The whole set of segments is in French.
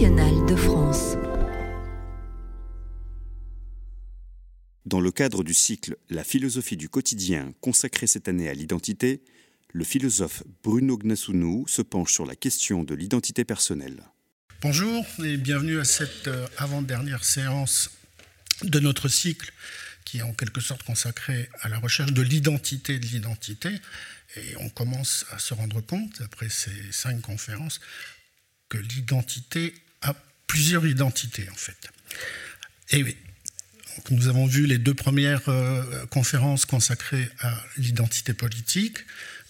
nationale de France. Dans le cadre du cycle La philosophie du quotidien consacré cette année à l'identité, le philosophe Bruno Gnasounou se penche sur la question de l'identité personnelle. Bonjour et bienvenue à cette euh, avant-dernière séance de notre cycle qui est en quelque sorte consacré à la recherche de l'identité de l'identité. Et on commence à se rendre compte, après ces cinq conférences, que l'identité plusieurs identités en fait. Et oui, nous avons vu les deux premières euh, conférences consacrées à l'identité politique.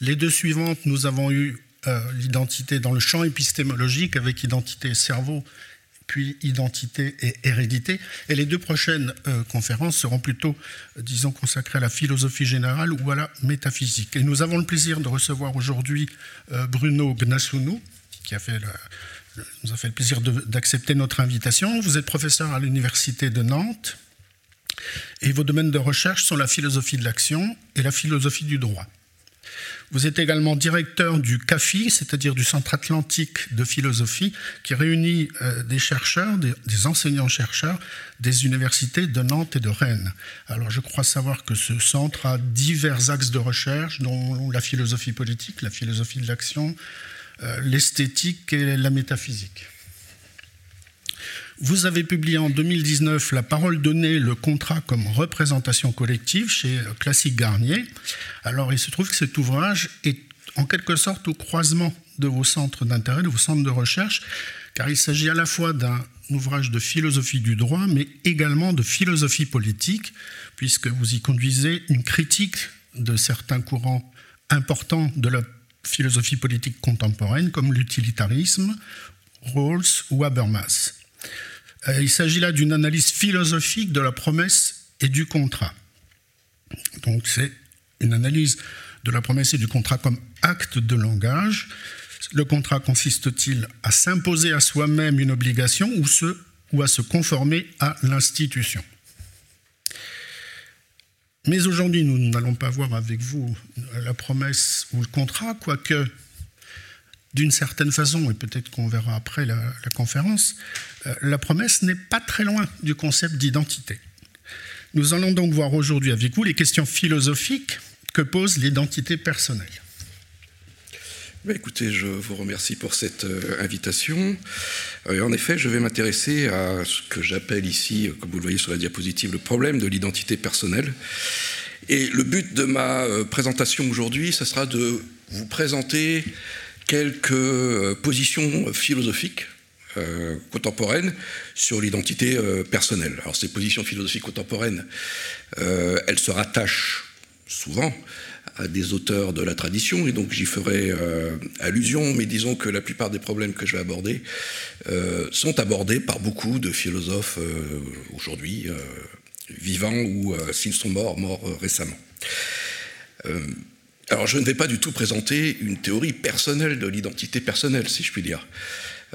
Les deux suivantes, nous avons eu euh, l'identité dans le champ épistémologique avec identité cerveau, puis identité et hérédité. Et les deux prochaines euh, conférences seront plutôt, disons, consacrées à la philosophie générale ou à la métaphysique. Et nous avons le plaisir de recevoir aujourd'hui Bruno Gnasounou, qui a fait nous a fait le plaisir d'accepter notre invitation. Vous êtes professeur à l'Université de Nantes et vos domaines de recherche sont la philosophie de l'action et la philosophie du droit. Vous êtes également directeur du CAFI, c'est-à-dire du Centre atlantique de philosophie, qui réunit euh, des chercheurs, des, enseignants-chercheurs des universités de Nantes et de Rennes. Alors je crois savoir que ce centre a divers axes de recherche, dont la philosophie politique, la philosophie de l'action, l'esthétique et la métaphysique. Vous avez publié en 2019 La parole donnée, le contrat comme représentation collective chez Classique Garnier. Alors il se trouve que cet ouvrage est en quelque sorte au croisement de vos centres d'intérêt, de vos centres de recherche, car il s'agit à la fois d'un ouvrage de philosophie du droit, mais également de philosophie politique, puisque vous y conduisez une critique de certains courants importants de la philosophie politique contemporaine, comme l'utilitarisme, Rawls ou Habermas. Euh, il s'agit là d'une analyse philosophique de la promesse et du contrat. Donc c'est une analyse de la promesse et du contrat comme acte de langage. Le contrat consiste-t-il à s'imposer à soi-même une obligation ou, ou à se conformer à l'institution? Mais aujourd'hui, nous n'allons pas voir avec vous la promesse ou le contrat, quoique d'une certaine façon, et peut-être qu'on verra après la, conférence, euh, la promesse n'est pas très loin du concept d'identité. Nous allons donc voir aujourd'hui avec vous les questions philosophiques que pose l'identité personnelle. Écoutez, je vous remercie pour cette euh, invitation. Euh, en effet, je vais m'intéresser à ce que j'appelle ici, comme vous le voyez sur la diapositive, le problème de l'identité personnelle. Et le but de ma présentation aujourd'hui, ce sera de vous présenter quelques euh, positions philosophiques euh, contemporaines sur l'identité euh, personnelle. Alors ces positions philosophiques contemporaines, elles se rattachent souvent des auteurs de la tradition, et donc j'y ferai allusion, mais disons que la plupart des problèmes que je vais aborder sont abordés par beaucoup de philosophes aujourd'hui, vivants ou s'ils sont morts, morts récemment. Alors je ne vais pas du tout présenter une théorie personnelle de l'identité personnelle, si je puis dire.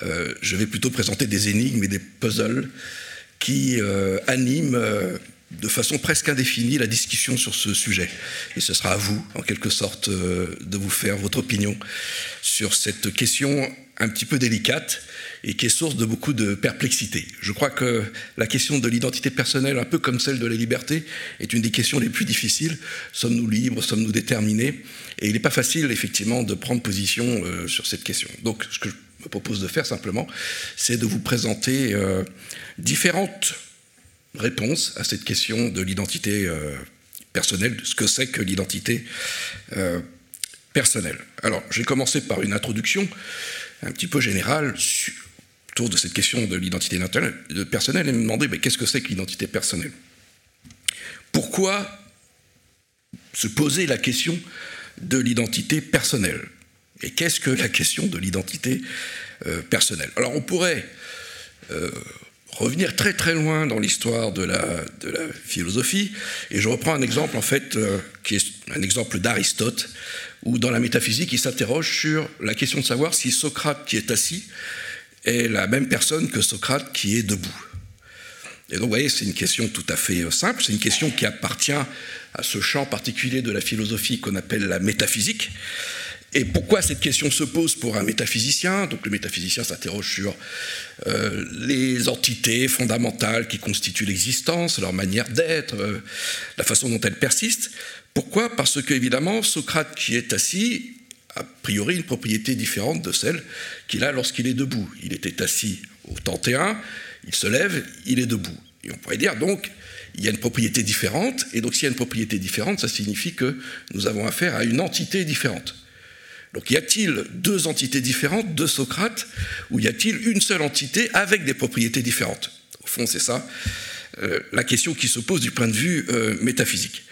Euh, je vais plutôt présenter des énigmes et des puzzles qui euh, animent euh, de façon presque indéfinie la discussion sur ce sujet. Et ce sera à vous, en quelque sorte, de vous faire votre opinion sur cette question un petit peu délicate et qui est source de beaucoup de perplexité. Je crois que la question de l'identité personnelle, un peu comme celle de la liberté, est une des questions les plus difficiles. Sommes-nous libres Sommes-nous déterminés? Et il n'est pas facile, effectivement, de prendre position euh, sur cette question. Donc, ce que je me propose de faire simplement, c'est de vous présenter euh, différentes réponses à cette question de l'identité euh, personnelle, de ce que c'est que l'identité personnelle. Alors, je vais commencer par une introduction un petit peu générale autour de cette question de l'identité personnelle et me demander mais qu'est-ce que c'est que l'identité personnelle? Pourquoi se poser la question de l'identité personnelle? Et qu'est-ce que la question de l'identité euh, personnelle? Alors on pourrait euh, revenir très très loin dans l'histoire de la, philosophie, et je reprends un exemple en fait euh, qui est un exemple d'Aristote, où dans la métaphysique il s'interroge sur la question de savoir si Socrate qui est assis est la même personne que Socrate qui est debout. Et donc, vous voyez, c'est une question tout à fait euh, simple, c'est une question qui appartient à ce champ particulier de la philosophie qu'on appelle la métaphysique. Et pourquoi cette question se pose pour un métaphysicien? Donc le métaphysicien s'interroge sur euh, les entités fondamentales qui constituent l'existence, leur manière d'être, euh, la façon dont elles persistent. Pourquoi? Parce que évidemment Socrate qui est assis a priori une propriété différente de celle qu'il a lorsqu'il est debout. Il était assis au 31, il se lève, il est debout. Et on pourrait dire donc il y a une propriété différente, et donc s'il y a une propriété différente, ça signifie que nous avons affaire à une entité différente. Donc y a-t-il deux entités différentes de Socrate, ou y a-t-il une seule entité avec des propriétés différentes? Au fond, c'est ça euh, la question qui se pose du point de vue euh, métaphysique.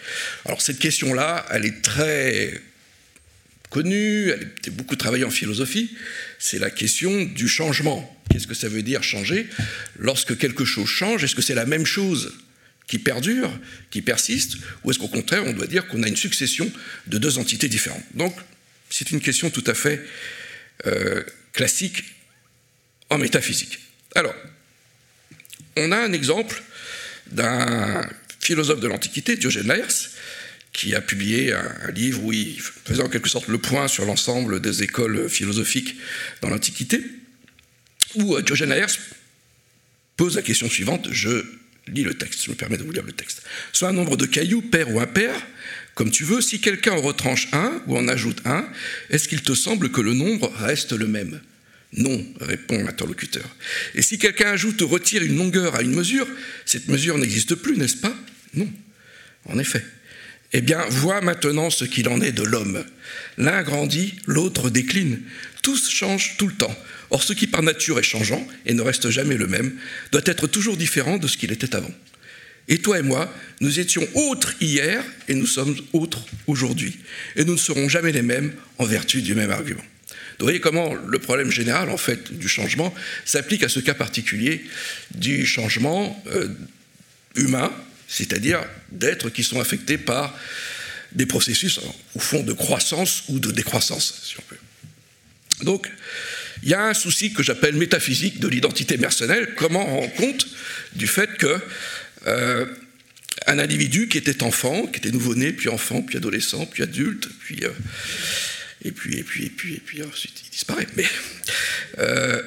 Alors cette question-là, elle est très connue, elle a beaucoup travaillée en philosophie, c'est la question du changement. Qu'est-ce que ça veut dire changer? Lorsque quelque chose change, est-ce que c'est la même chose qui perdure, qui persiste, ou est-ce qu'au contraire, on doit dire qu'on a une succession de deux entités différentes? C'est une question tout à fait euh, classique en métaphysique. Alors, on a un exemple d'un philosophe de l'Antiquité, Diogène Laërce, qui a publié un, livre où il faisait en quelque sorte le point sur l'ensemble des écoles philosophiques dans l'Antiquité, où euh, Diogène Laërce pose la question suivante, je lis le texte, je me permets de vous lire le texte. Soit un nombre de cailloux, pair ou impair, comme tu veux, si quelqu'un en retranche un ou en ajoute un, est-ce qu'il te semble que le nombre reste le même? Non, répond l'interlocuteur. Et si quelqu'un ajoute ou retire une longueur à une mesure, cette mesure n'existe plus, n'est-ce pas? Non, en effet. Eh bien, vois maintenant ce qu'il en est de l'homme. L'un grandit, l'autre décline. Tous changent tout le temps. Or, ce qui par nature est changeant et ne reste jamais le même, doit être toujours différent de ce qu'il était avant. Et toi et moi, nous étions autres hier et nous sommes autres aujourd'hui. Et nous ne serons jamais les mêmes en vertu du même argument. Vous voyez comment le problème général, en fait, du changement s'applique à ce cas particulier du changement euh, humain, c'est-à-dire d'êtres qui sont affectés par des processus, au fond, de croissance ou de décroissance, si on peut. Donc, il y a un souci que j'appelle métaphysique de l'identité personnelle. Comment on rend compte du fait que euh, un individu qui était enfant, qui était nouveau-né, puis enfant, puis adolescent, puis adulte, puis euh, et puis et puis et puis et puis ensuite il disparaît. Mais euh,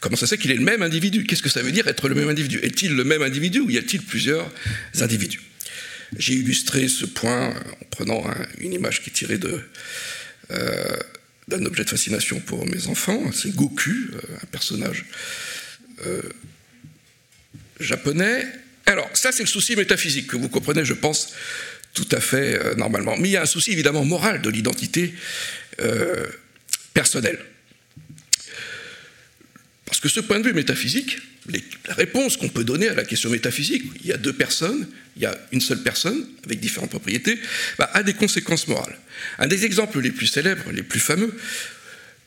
comment ça se fait qu'il est le même individu? Qu'est-ce que ça veut dire être le même individu? Est-il le même individu ou y a-t-il plusieurs individus? J'ai illustré ce point en prenant une image qui est tirée d'un objet de fascination pour mes enfants. C'est Goku, un personnage japonais. Alors, ça, c'est le souci métaphysique que vous comprenez, je pense, tout à fait euh, normalement. Mais il y a un souci évidemment moral de l'identité euh, personnelle. Parce que ce point de vue métaphysique, la réponse qu'on peut donner à la question métaphysique, il y a deux personnes, il y a une seule personne avec différentes propriétés, bah, a des conséquences morales. Un des exemples les plus célèbres, les plus fameux,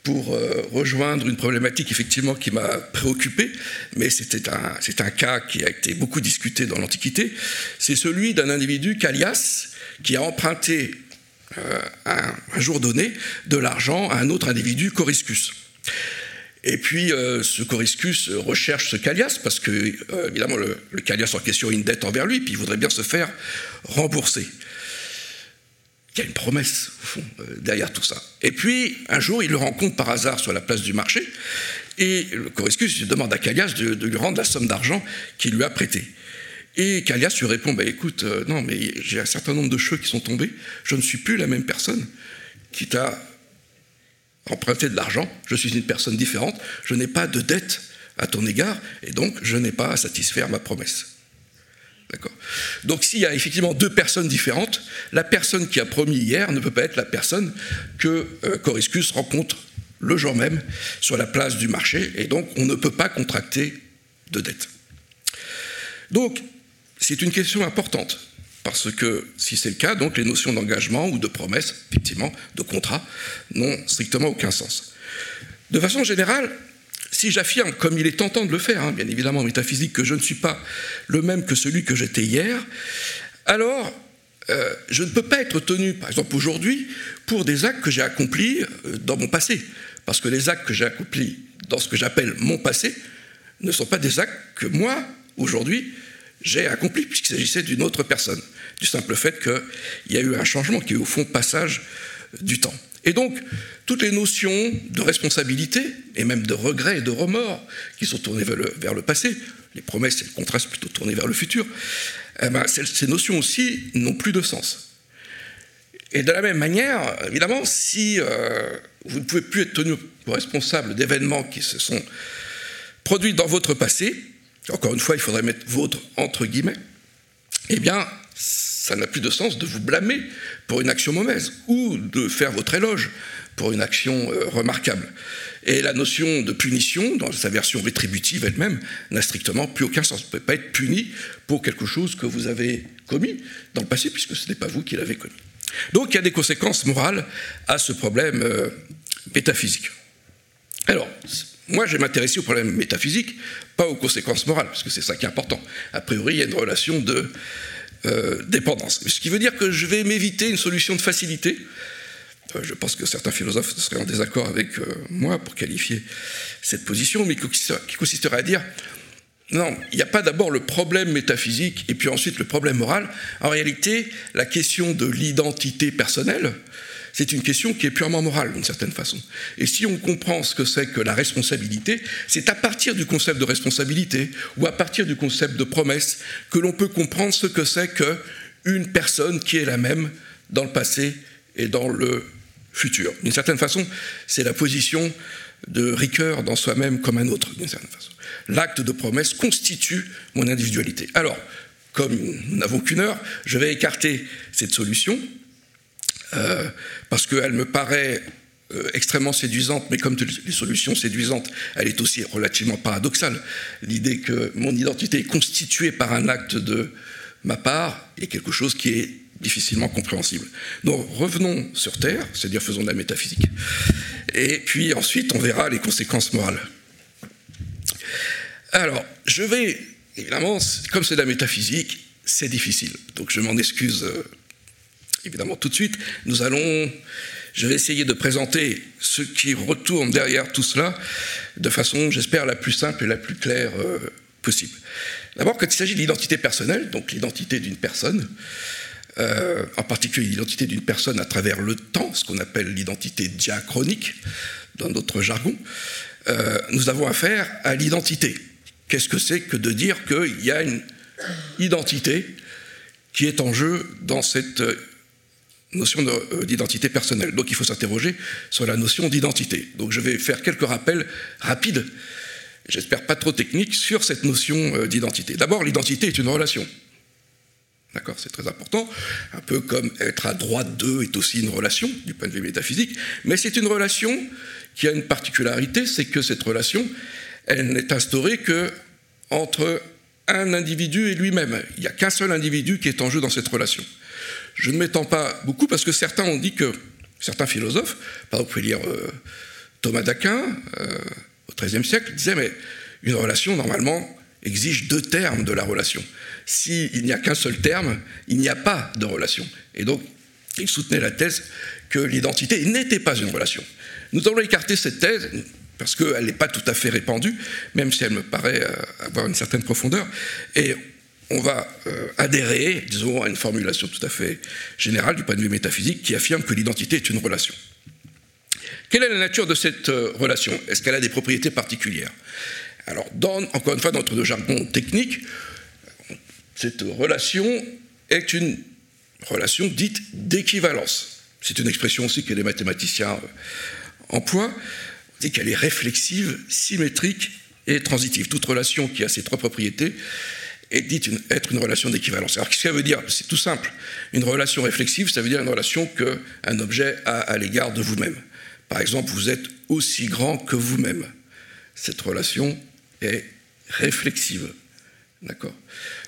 pour euh, rejoindre une problématique effectivement qui m'a préoccupé, mais c'est un cas qui a été beaucoup discuté dans l'Antiquité, c'est celui d'un individu, Callias, qui a emprunté euh, un, jour donné de l'argent à un autre individu, Coriscus. Et puis euh, ce Coriscus recherche ce Callias parce que, évidemment, le, le Callias en question a une dette envers lui, puis il voudrait bien se faire rembourser. Il y a une promesse, au fond, euh, derrière tout ça. Et puis, un jour, il le rencontre par hasard sur la place du marché, et le Coriscus demande à Callias de, lui rendre la somme d'argent qu'il lui a prêtée. Et Callias lui répond bah, Écoute, euh, non, mais j'ai un certain nombre de cheveux qui sont tombés, je ne suis plus la même personne qui t'a emprunté de l'argent, je suis une personne différente, je n'ai pas de dette à ton égard, et donc je n'ai pas à satisfaire ma promesse. Donc s'il y a effectivement deux personnes différentes, la personne qui a promis hier ne peut pas être la personne que euh, Coriscus rencontre le jour même sur la place du marché, et donc on ne peut pas contracter de dette. Donc c'est une question importante, parce que si c'est le cas, les notions d'engagement ou de promesse, effectivement, de contrat, n'ont strictement aucun sens. De façon générale, si j'affirme, comme il est tentant de le faire, hein, bien évidemment en métaphysique, que je ne suis pas le même que celui que j'étais hier, alors euh, je ne peux pas être tenu, par exemple aujourd'hui, pour des actes que j'ai accomplis euh, dans mon passé. Parce que les actes que j'ai accomplis dans ce que j'appelle mon passé ne sont pas des actes que moi, aujourd'hui, j'ai accomplis, puisqu'il s'agissait d'une autre personne. Du simple fait qu'il y a eu un changement qui est au fond passage du temps. Et donc, toutes les notions de responsabilité, et même de regret et de remords, qui sont tournées vers le, passé, les promesses et le contraste plutôt tournés vers le futur, eh ben, ces notions aussi n'ont plus de sens. Et de la même manière, évidemment, si euh, vous ne pouvez plus être tenu responsable d'événements qui se sont produits dans votre passé, encore une fois, il faudrait mettre votre entre guillemets, eh bien, ça n'a plus de sens de vous blâmer pour une action mauvaise ou de faire votre éloge pour une action euh, remarquable. Et la notion de punition, dans sa version rétributive elle-même, n'a strictement plus aucun sens. Vous ne pouvez pas être puni pour quelque chose que vous avez commis dans le passé, puisque ce n'est pas vous qui l'avez commis. Donc il y a des conséquences morales à ce problème euh, métaphysique. Alors, moi, je vais m'intéresser au problème métaphysique, pas aux conséquences morales, parce que c'est ça qui est important. A priori, il y a une relation de euh, dépendance. Ce qui veut dire que je vais m'éviter une solution de facilité. Euh, je pense que certains philosophes seraient en désaccord avec euh, moi pour qualifier cette position, mais qui consisterait à dire non, il n'y a pas d'abord le problème métaphysique et puis ensuite le problème moral. En réalité, la question de l'identité personnelle, c'est une question qui est purement morale d'une certaine façon. Et si on comprend ce que c'est que la responsabilité, c'est à partir du concept de responsabilité ou à partir du concept de promesse que l'on peut comprendre ce que c'est qu'une personne qui est la même dans le passé et dans le futur. D'une certaine façon, c'est la position de Ricoeur dans soi-même comme un autre, d'une certaine façon. L'acte de promesse constitue mon individualité. Alors, comme nous n'avons qu'une heure, je vais écarter cette solution euh, parce qu'elle me paraît euh, extrêmement séduisante, mais comme toutes les solutions séduisantes, elle est aussi relativement paradoxale. L'idée que mon identité est constituée par un acte de ma part est quelque chose qui est difficilement compréhensible. Donc revenons sur Terre, c'est-à-dire faisons de la métaphysique, et puis ensuite on verra les conséquences morales. Alors, je vais, évidemment, comme c'est de la métaphysique, c'est difficile, donc je m'en excuse euh, évidemment tout de suite, nous allons, je vais essayer de présenter ce qui retourne derrière tout cela de façon, j'espère, la plus simple et la plus claire euh, possible. D'abord, quand il s'agit de l'identité personnelle, donc l'identité d'une personne, euh, en particulier l'identité d'une personne à travers le temps, ce qu'on appelle l'identité diachronique dans notre jargon, euh, nous avons affaire à l'identité. Qu'est-ce que c'est que de dire qu'il y a une identité qui est en jeu dans cette notion euh, d'identité personnelle. Donc il faut s'interroger sur la notion d'identité. Donc je vais faire quelques rappels rapides, j'espère pas trop techniques, sur cette notion euh, d'identité. D'abord, l'identité est une relation. D'accord, c'est très important. Un peu comme être à droite d'eux est aussi une relation du point de vue métaphysique, mais c'est une relation qui a une particularité, c'est que cette relation, elle n'est instaurée que entre un individu et lui-même. Il n'y a qu'un seul individu qui est en jeu dans cette relation. Je ne m'étends pas beaucoup parce que certains ont dit que, certains philosophes, par exemple, vous pouvez lire euh, Thomas d'Aquin euh, au XIIIe siècle, disait mais une relation, normalement, exige deux termes de la relation. S'il n'y a qu'un seul terme, il n'y a pas de relation. Et donc, il soutenait la thèse que l'identité n'était pas une relation. Nous allons écarter cette thèse parce qu'elle n'est pas tout à fait répandue, même si elle me paraît euh, avoir une certaine profondeur. On va euh, adhérer, disons, à une formulation tout à fait générale du point de vue métaphysique qui affirme que l'identité est une relation. Quelle est la nature de cette euh, relation? Est-ce qu'elle a des propriétés particulières? Alors, encore une fois, dans notre jargon technique, cette relation est une relation dite d'équivalence. C'est une expression aussi que les mathématiciens euh, emploient. On qu'elle est réflexive, symétrique et transitive. Toute relation qui a ces trois propriétés est dit être une relation d'équivalence. Alors, qu'est-ce que ça veut dire? C'est tout simple. Une relation réflexive, ça veut dire une relation qu'un objet a à l'égard de vous-même. Par exemple, vous êtes aussi grand que vous-même. Cette relation est réflexive. D'accord?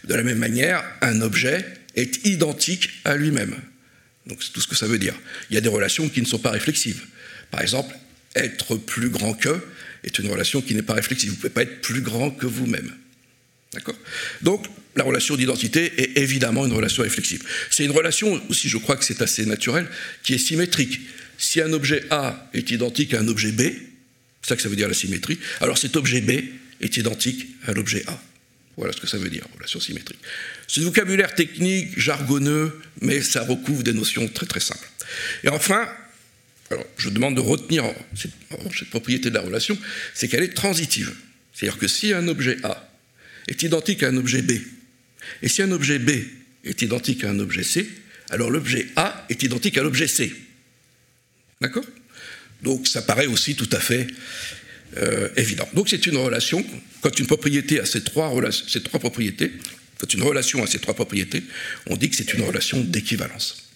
De la même manière, un objet est identique à lui-même. Donc, c'est tout ce que ça veut dire. Il y a des relations qui ne sont pas réflexives. Par exemple, être plus grand que est une relation qui n'est pas réflexive. Vous ne pouvez pas être plus grand que vous-même. D'accord Donc, la relation d'identité est évidemment une relation réflexive. C'est une relation aussi, je crois que c'est assez naturel, qui est symétrique. Si un objet A est identique à un objet B, c'est ça que ça veut dire la symétrie, alors cet objet B est identique à l'objet A. Voilà ce que ça veut dire, relation symétrique. C'est un vocabulaire technique, jargonneux, mais ça recouvre des notions très très simples. Et enfin, alors je demande de retenir cette propriété de la relation, c'est qu'elle est transitive. C'est-à-dire que si un objet A est identique à un objet B, et si un objet B est identique à un objet C, alors l'objet A est identique à l'objet C. D'accord? Donc ça paraît aussi tout à fait euh, évident. Donc c'est une relation, quand une propriété a ces trois, ces trois propriétés, une relation a ces trois propriétés, on dit que c'est une relation d'équivalence.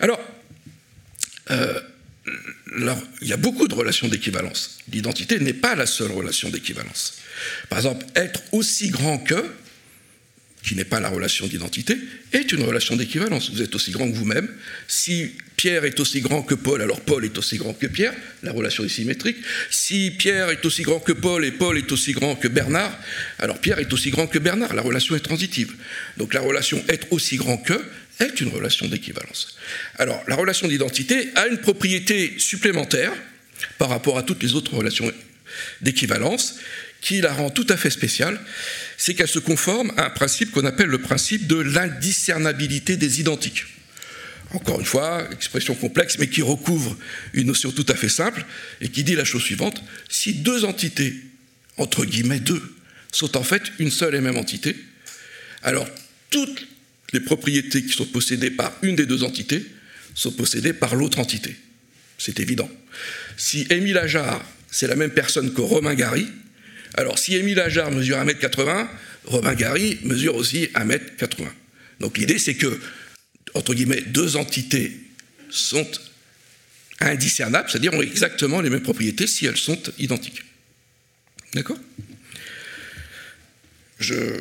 Alors, euh, il y a beaucoup de relations d'équivalence. L'identité n'est pas la seule relation d'équivalence. Par exemple, être aussi grand que, qui n'est pas la relation d'identité, est une relation d'équivalence. Vous êtes aussi grand que vous-même. Si Pierre est aussi grand que Paul, alors Paul est aussi grand que Pierre, la relation est symétrique. Si Pierre est aussi grand que Paul et Paul est aussi grand que Bernard, alors Pierre est aussi grand que Bernard, la relation est transitive. Donc la relation être aussi grand que est une relation d'équivalence. Alors la relation d'identité a une propriété supplémentaire par rapport à toutes les autres relations d'équivalence qui la rend tout à fait spéciale, c'est qu'elle se conforme à un principe qu'on appelle le principe de l'indiscernabilité des identiques. Encore une fois, expression complexe, mais qui recouvre une notion tout à fait simple et qui dit la chose suivante si deux entités, entre guillemets deux, sont en fait une seule et même entité, alors toutes les propriétés qui sont possédées par une des deux entités sont possédées par l'autre entité. C'est évident. Si Émile Ajar, c'est la même personne que Romain Gary, alors, si Émile Ajar mesure 1m80, Robin Gary mesure aussi 1m80. Donc l'idée, c'est que, entre guillemets, deux entités sont indiscernables, c'est-à-dire ont exactement les mêmes propriétés si elles sont identiques. D'accord? Je,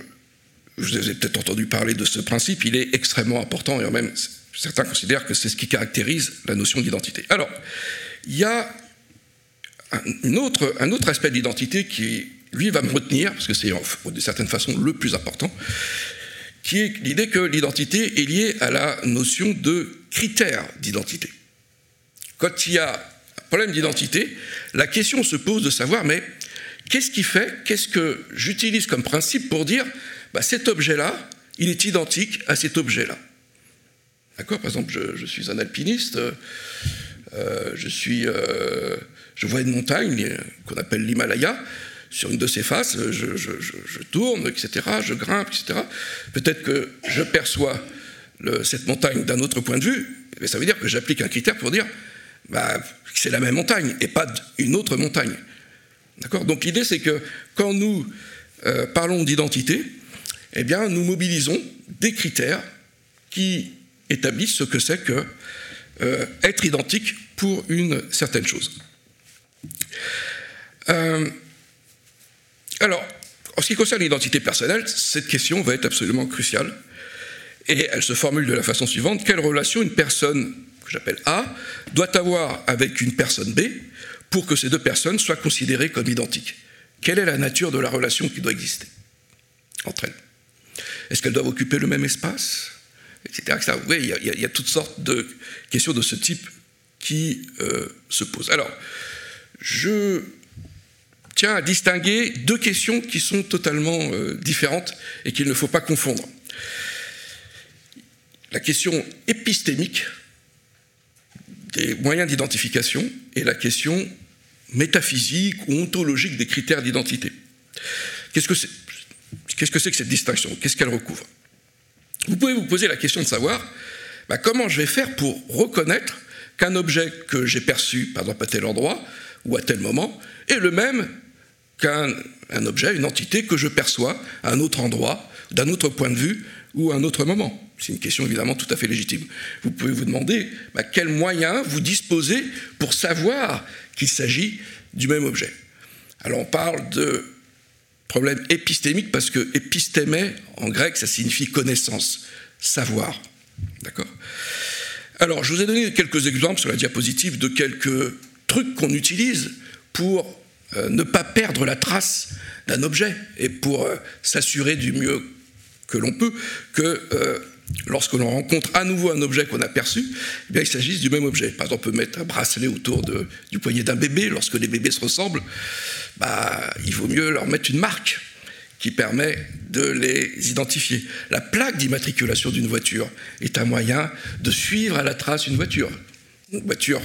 vous avez peut-être entendu parler de ce principe, il est extrêmement important et même certains considèrent que c'est ce qui caractérise la notion d'identité. Alors, il y a un autre, aspect de l'identité qui lui va me retenir, parce que c'est de certaine façon le plus important, qui est l'idée que l'identité est liée à la notion de critères d'identité. Quand il y a un problème d'identité, la question se pose de savoir, mais qu'est-ce qui fait, qu'est-ce que j'utilise comme principe pour dire, bah, cet objet-là, il est identique à cet objet-là D'accord? Par exemple, je, suis un alpiniste, euh, je, suis, euh, je vois une montagne qu'on appelle l'Himalaya, sur une de ses faces, je, tourne, etc., je grimpe, etc. Peut-être que je perçois cette montagne d'un autre point de vue, mais ça veut dire que j'applique un critère pour dire bah, que c'est la même montagne et pas une autre montagne. Donc l'idée, c'est que quand nous euh, parlons d'identité, eh bien, nous mobilisons des critères qui établissent ce que c'est que euh, être identique pour une certaine chose. Euh, alors, en ce qui concerne l'identité personnelle, cette question va être absolument cruciale. Et elle se formule de la façon suivante. Quelle relation une personne, que j'appelle A, doit avoir avec une personne B pour que ces deux personnes soient considérées comme identiques? Quelle est la nature de la relation qui doit exister entre elles? Est-ce qu'elles doivent occuper le même espace etc. Oui, il y, a toutes sortes de questions de ce type qui euh, se posent. Alors, je tient à distinguer deux questions qui sont totalement euh, différentes et qu'il ne faut pas confondre. La question épistémique des moyens d'identification et la question métaphysique ou ontologique des critères d'identité. Qu'est-ce que c'est? Qu'est-ce que c'est que cette distinction? Qu'est-ce qu'elle recouvre? Vous pouvez vous poser la question de savoir bah, comment je vais faire pour reconnaître qu'un objet que j'ai perçu, par exemple à tel endroit ou à tel moment, est le même qu'un objet, une entité que je perçois à un autre endroit, d'un autre point de vue ou à un autre moment? C'est une question évidemment tout à fait légitime. Vous pouvez vous demander bah, quels moyens vous disposez pour savoir qu'il s'agit du même objet? Alors on parle de problème épistémique parce que épistémé en grec ça signifie connaissance, savoir. D'accord? Alors je vous ai donné quelques exemples sur la diapositive de quelques trucs qu'on utilise pour euh, ne pas perdre la trace d'un objet et pour euh, s'assurer du mieux que l'on peut que euh, lorsque l'on rencontre à nouveau un objet qu'on a perçu, eh bien, il s'agisse du même objet. Par exemple, on peut mettre un bracelet autour du poignet d'un bébé. Lorsque les bébés se ressemblent, bah, il vaut mieux leur mettre une marque qui permet de les identifier. La plaque d'immatriculation d'une voiture est un moyen de suivre à la trace une voiture. Une voiture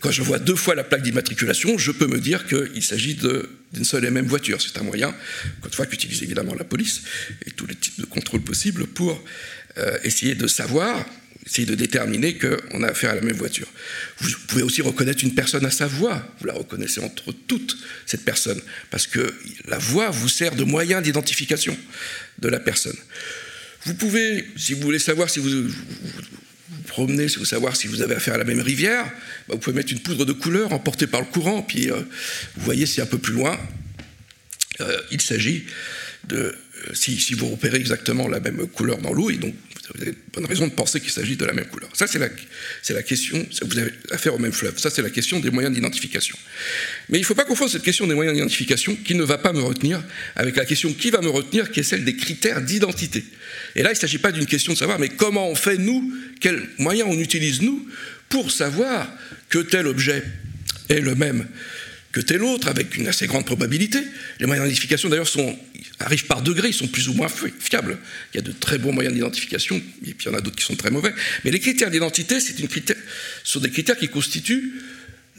Quand je vois deux fois la plaque d'immatriculation, je peux me dire qu'il s'agit d'une seule et même voiture. C'est un moyen, encore une fois, qu'utilise évidemment la police et tous les types de contrôles possibles pour euh, essayer de savoir, essayer de déterminer qu'on a affaire à la même voiture. Vous pouvez aussi reconnaître une personne à sa voix. Vous la reconnaissez entre toutes, cette personne, parce que la voix vous sert de moyen d'identification de la personne. Vous pouvez, si vous voulez savoir si vous, vous promenez, si vous savoir si vous avez affaire à la même rivière, bah, vous pouvez mettre une poudre de couleur emportée par le courant, puis euh, vous voyez si un peu plus loin, euh, il s'agit de, si, si, vous repérez exactement la même couleur dans l'eau, et donc vous avez bonne raison de penser qu'il s'agit de la même couleur. Ça, c'est la, la, question, vous avez affaire au même fleuve. Ça, c'est la question des moyens d'identification. Mais il ne faut pas confondre cette question des moyens d'identification, qui ne va pas me retenir, avec la question qui va me retenir, qui est celle des critères d'identité. Et là, il ne s'agit pas d'une question de savoir, mais comment on fait, nous, quels moyens on utilise, nous, pour savoir que tel objet est le même que tel autre, avec une assez grande probabilité. Les moyens d'identification, d'ailleurs, arrivent par degrés, ils sont plus ou moins fiables. Il y a de très bons moyens d'identification, et puis il y en a d'autres qui sont très mauvais. Mais les critères d'identité, sont des critères qui constituent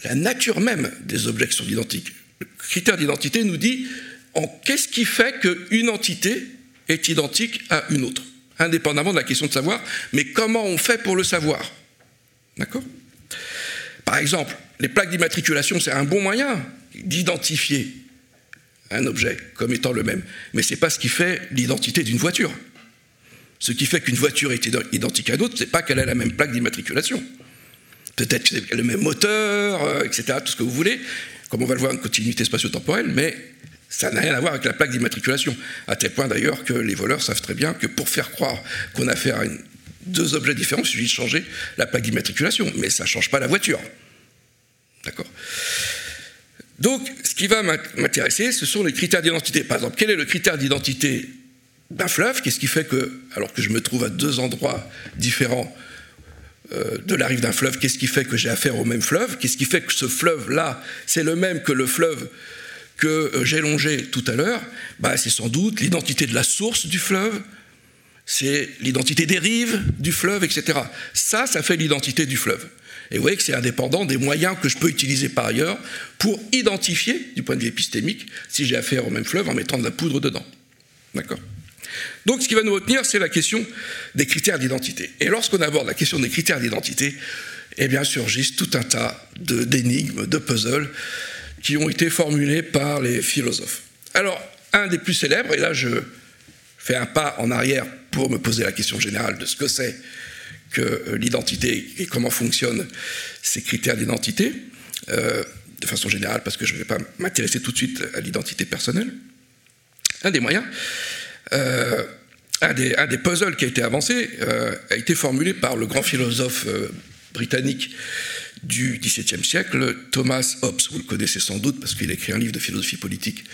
la nature même des objets qui sont identiques. Le critère d'identité nous dit en qu'est-ce qui fait qu'une entité est identique à une autre, indépendamment de la question de savoir, mais comment on fait pour le savoir? D'accord? Par exemple, les plaques d'immatriculation, c'est un bon moyen d'identifier un objet comme étant le même, mais ce n'est pas ce qui fait l'identité d'une voiture. Ce qui fait qu'une voiture est identique à une autre, ce n'est pas qu'elle a la même plaque d'immatriculation. Peut-être qu'elle a le même moteur, euh, etc., tout ce que vous voulez, comme on va le voir, une continuité spatio-temporelle, mais ça n'a rien à voir avec la plaque d'immatriculation. À tel point d'ailleurs que les voleurs savent très bien que pour faire croire qu'on a affaire à deux objets différents, il suffit de changer la plaque d'immatriculation, mais ça ne change pas la voiture. D'accord Donc, ce qui va m'intéresser, ce sont les critères d'identité. Par exemple, quel est le critère d'identité d'un fleuve Qu'est-ce qui fait que, alors que je me trouve à deux endroits différents euh, de la rive d'un fleuve, qu'est-ce qui fait que j'ai affaire au même fleuve? Qu'est-ce qui fait que ce fleuve-là, c'est le même que le fleuve que euh, j'ai longé tout à l'heure, bah, c'est sans doute l'identité de la source du fleuve, c'est l'identité des rives du fleuve, etc. Ça, ça fait l'identité du fleuve. Et vous voyez que c'est indépendant des moyens que je peux utiliser par ailleurs pour identifier, du point de vue épistémique, si j'ai affaire au même fleuve en mettant de la poudre dedans. D'accord Donc ce qui va nous retenir, c'est la question des critères d'identité. Et lorsqu'on aborde la question des critères d'identité, eh bien surgissent tout un tas d'énigmes, de puzzles qui ont été formulés par les philosophes. Alors, un des plus célèbres, et là je fais un pas en arrière pour me poser la question générale de ce que c'est que euh, l'identité et comment fonctionnent ces critères d'identité, euh, de façon générale, parce que je ne vais pas m'intéresser tout de suite à l'identité personnelle. Un des moyens, euh, un, des, un, des, puzzles qui a été avancé, a été formulé par le grand philosophe britannique du XVIIe siècle, Thomas Hobbes. Vous le connaissez sans doute parce qu'il a écrit un livre de philosophie politique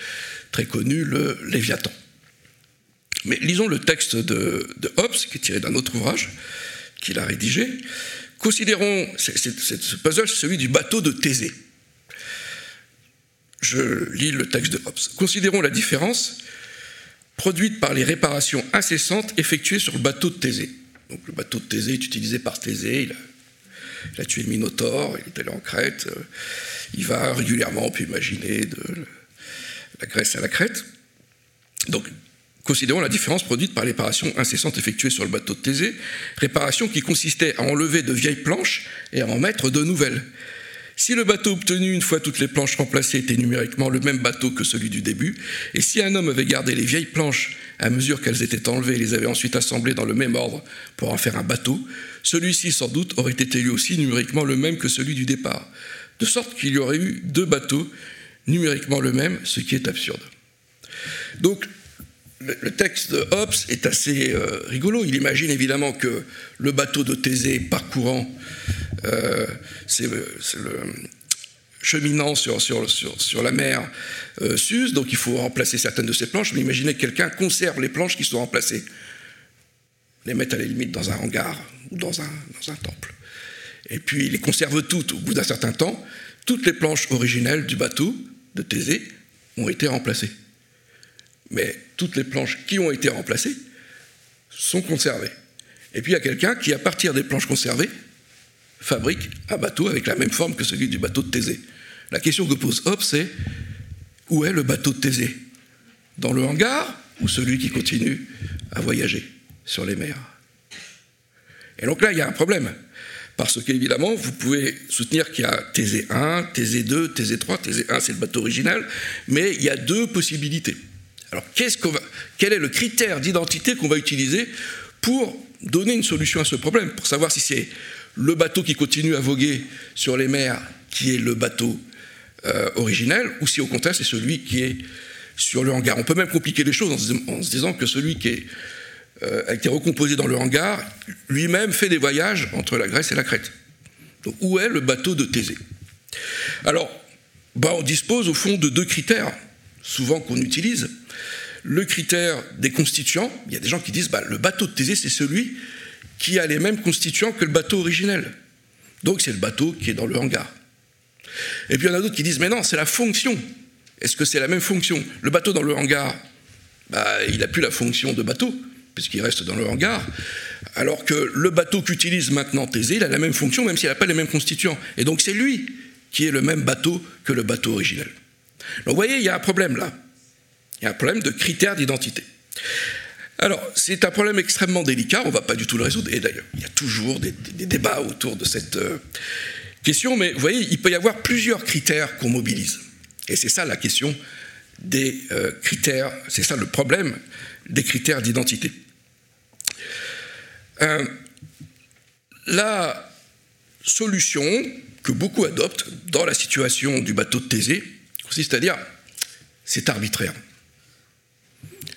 très connu, le Léviathan. Mais lisons le texte de, Hobbes, qui est tiré d'un autre ouvrage qu'il a rédigé. Considérons, ce puzzle, celui du bateau de Thésée. Je lis le texte de Hobbes. Considérons la différence produite par les réparations incessantes effectuées sur le bateau de Thésée. Donc le bateau de Thésée est utilisé par Thésée, il a tué le Minotaure, il est allé en Crète, euh, il va régulièrement, on peut imaginer, de la Grèce à la Crète. Donc, considérons la différence produite par les réparations incessantes effectuées sur le bateau de Thésée, réparation qui consistait à enlever de vieilles planches et à en mettre de nouvelles. Si le bateau obtenu une fois toutes les planches remplacées était numériquement le même bateau que celui du début, et si un homme avait gardé les vieilles planches à mesure qu'elles étaient enlevées et les avait ensuite assemblées dans le même ordre pour en faire un bateau, celui-ci sans doute aurait été lui aussi numériquement le même que celui du départ, de sorte qu'il y aurait eu deux bateaux numériquement le même, ce qui est absurde. Donc le texte de Hobbes est assez euh, rigolo. Il imagine évidemment que le bateau de Thésée parcourant, euh, c'est le, cheminant sur, sur, sur, la mer euh, s'use, donc il faut remplacer certaines de ces planches. Mais imaginez que quelqu'un conserve les planches qui sont remplacées, les mette à la limite dans un hangar ou dans un, dans un temple. Et puis il les conserve toutes. Au bout d'un certain temps, toutes les planches originelles du bateau de Thésée ont été remplacées mais toutes les planches qui ont été remplacées sont conservées. Et puis il y a quelqu'un qui, à partir des planches conservées, fabrique un bateau avec la même forme que celui du bateau de Thésée. La question que pose Hobbes, c'est où est le bateau de Thésée? Dans le hangar ou celui qui continue à voyager sur les mers? Et donc là, il y a un problème. Parce qu'évidemment, vous pouvez soutenir qu'il y a Thésée 1, Thésée 2, Thésée 3. Thésée 1, c'est le bateau original. Mais il y a deux possibilités. Alors, quel est le critère d'identité qu'on va utiliser pour donner une solution à ce problème, pour savoir si c'est le bateau qui continue à voguer sur les mers qui est le bateau euh, originel, ou si au contraire c'est celui qui est sur le hangar. On peut même compliquer les choses en se, disant que celui qui euh, a été recomposé dans le hangar, lui-même fait des voyages entre la Grèce et la Crète. Où est le bateau de Thésée? Alors, bah, on dispose au fond de deux critères, souvent qu'on utilise. Le critère des constituants, il y a des gens qui disent bah, le bateau de Thésée, c'est celui qui a les mêmes constituants que le bateau originel. Donc c'est le bateau qui est dans le hangar. Et puis il y en a d'autres qui disent mais non, c'est la fonction. Est-ce que c'est la même fonction? Le bateau dans le hangar, bah, il n'a plus la fonction de bateau, puisqu'il reste dans le hangar, alors que le bateau qu'utilise maintenant Thésée, il a la même fonction, même s'il n'a pas les mêmes constituants. Et donc c'est lui qui est le même bateau que le bateau originel. Donc vous voyez, il y a un problème là. Il y a un problème de critères d'identité. Alors, c'est un problème extrêmement délicat, on ne va pas du tout le résoudre, et d'ailleurs, il y a toujours des, débats autour de cette euh, question, mais vous voyez, il peut y avoir plusieurs critères qu'on mobilise. Et c'est ça la question des euh, critères, c'est ça le problème des critères d'identité. Euh, la solution que beaucoup adoptent dans la situation du bateau de Thésée consiste à dire c'est arbitraire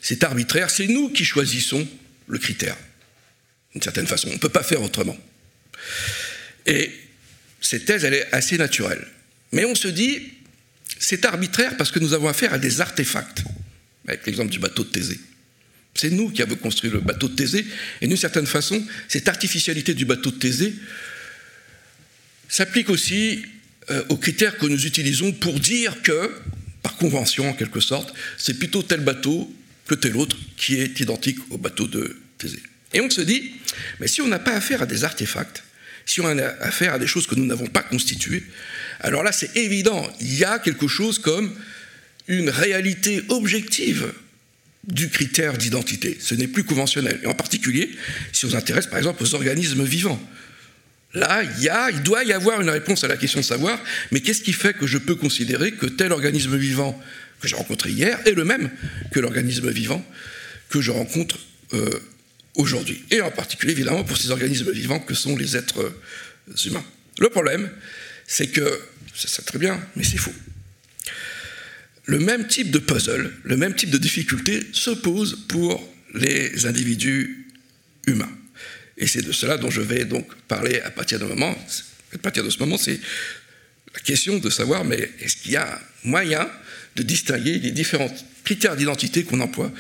c'est arbitraire, c'est nous qui choisissons le critère, d'une certaine façon. On ne peut pas faire autrement. Et cette thèse, elle est assez naturelle. Mais on se dit, c'est arbitraire parce que nous avons affaire à des artefacts, avec l'exemple du bateau de Thésée. C'est nous qui avons construit le bateau de Thésée, et d'une certaine façon, cette artificialité du bateau de Thésée s'applique aussi euh, aux critères que nous utilisons pour dire que, par convention en quelque sorte, c'est plutôt tel bateau que tel autre qui est identique au bateau de Thésée. Et on se dit, mais si on n'a pas affaire à des artefacts, si on a affaire à des choses que nous n'avons pas constituées, alors là c'est évident, il y a quelque chose comme une réalité objective du critère d'identité. Ce n'est plus conventionnel. Et en particulier, si on s'intéresse par exemple aux organismes vivants. Là, il, doit y avoir une réponse à la question de savoir, mais qu'est-ce qui fait que je peux considérer que tel organisme vivant que j'ai rencontré hier est le même que l'organisme vivant que je rencontre euh, aujourd'hui? Et en particulier, évidemment, pour ces organismes vivants que sont les êtres euh, humains. Le problème, c'est que, c'est ça très bien, mais c'est faux. Le même type de puzzle, le même type de difficulté se pose pour les individus humains. Et c'est de cela dont je vais donc parler à partir de, moment, à partir de ce moment. C'est la question de savoir, mais est-ce qu'il y a moyen de distinguer les différents critères d'identité qu'on emploie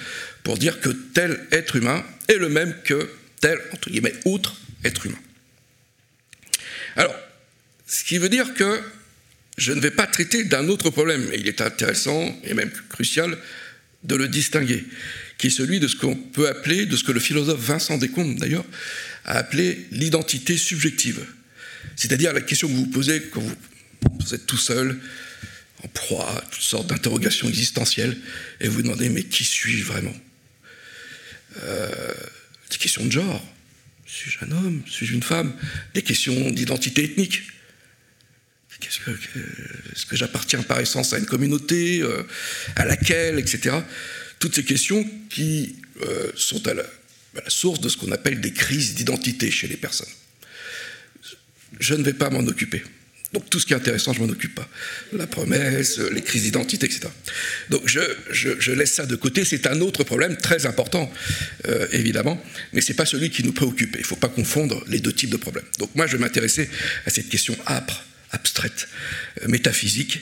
pour dire que tel être humain est le même que tel, entre guillemets, autre être humain? Alors, ce qui veut dire que je ne vais pas traiter d'un autre problème, mais il est intéressant et même crucial de le distinguer, qui est celui de ce qu'on peut appeler, de ce que le philosophe Vincent Descombes d'ailleurs a appelé l'identité subjective. C'est-à-dire la question que vous vous posez quand vous êtes tout seul, en proie à toutes sortes d'interrogations existentielles, et vous demandez, mais qui suis-je vraiment? Euh, Des questions de genre. Suis-je un homme? Suis-je une femme? Des questions d'identité ethnique. Est-ce que, est que j'appartiens par essence à une communauté euh, À laquelle Etc. Toutes ces questions qui euh, sont à la, source de ce qu'on appelle des crises d'identité chez les personnes. Je ne vais pas m'en occuper. Donc tout ce qui est intéressant, je m'en occupe pas. La promesse, les crises d'identité, etc. Donc je, laisse ça de côté. C'est un autre problème très important, euh, évidemment, mais ce n'est pas celui qui nous préoccupe. Il faut pas confondre les deux types de problèmes. Donc moi, je vais m'intéresser à cette question âpre, abstraite, euh, métaphysique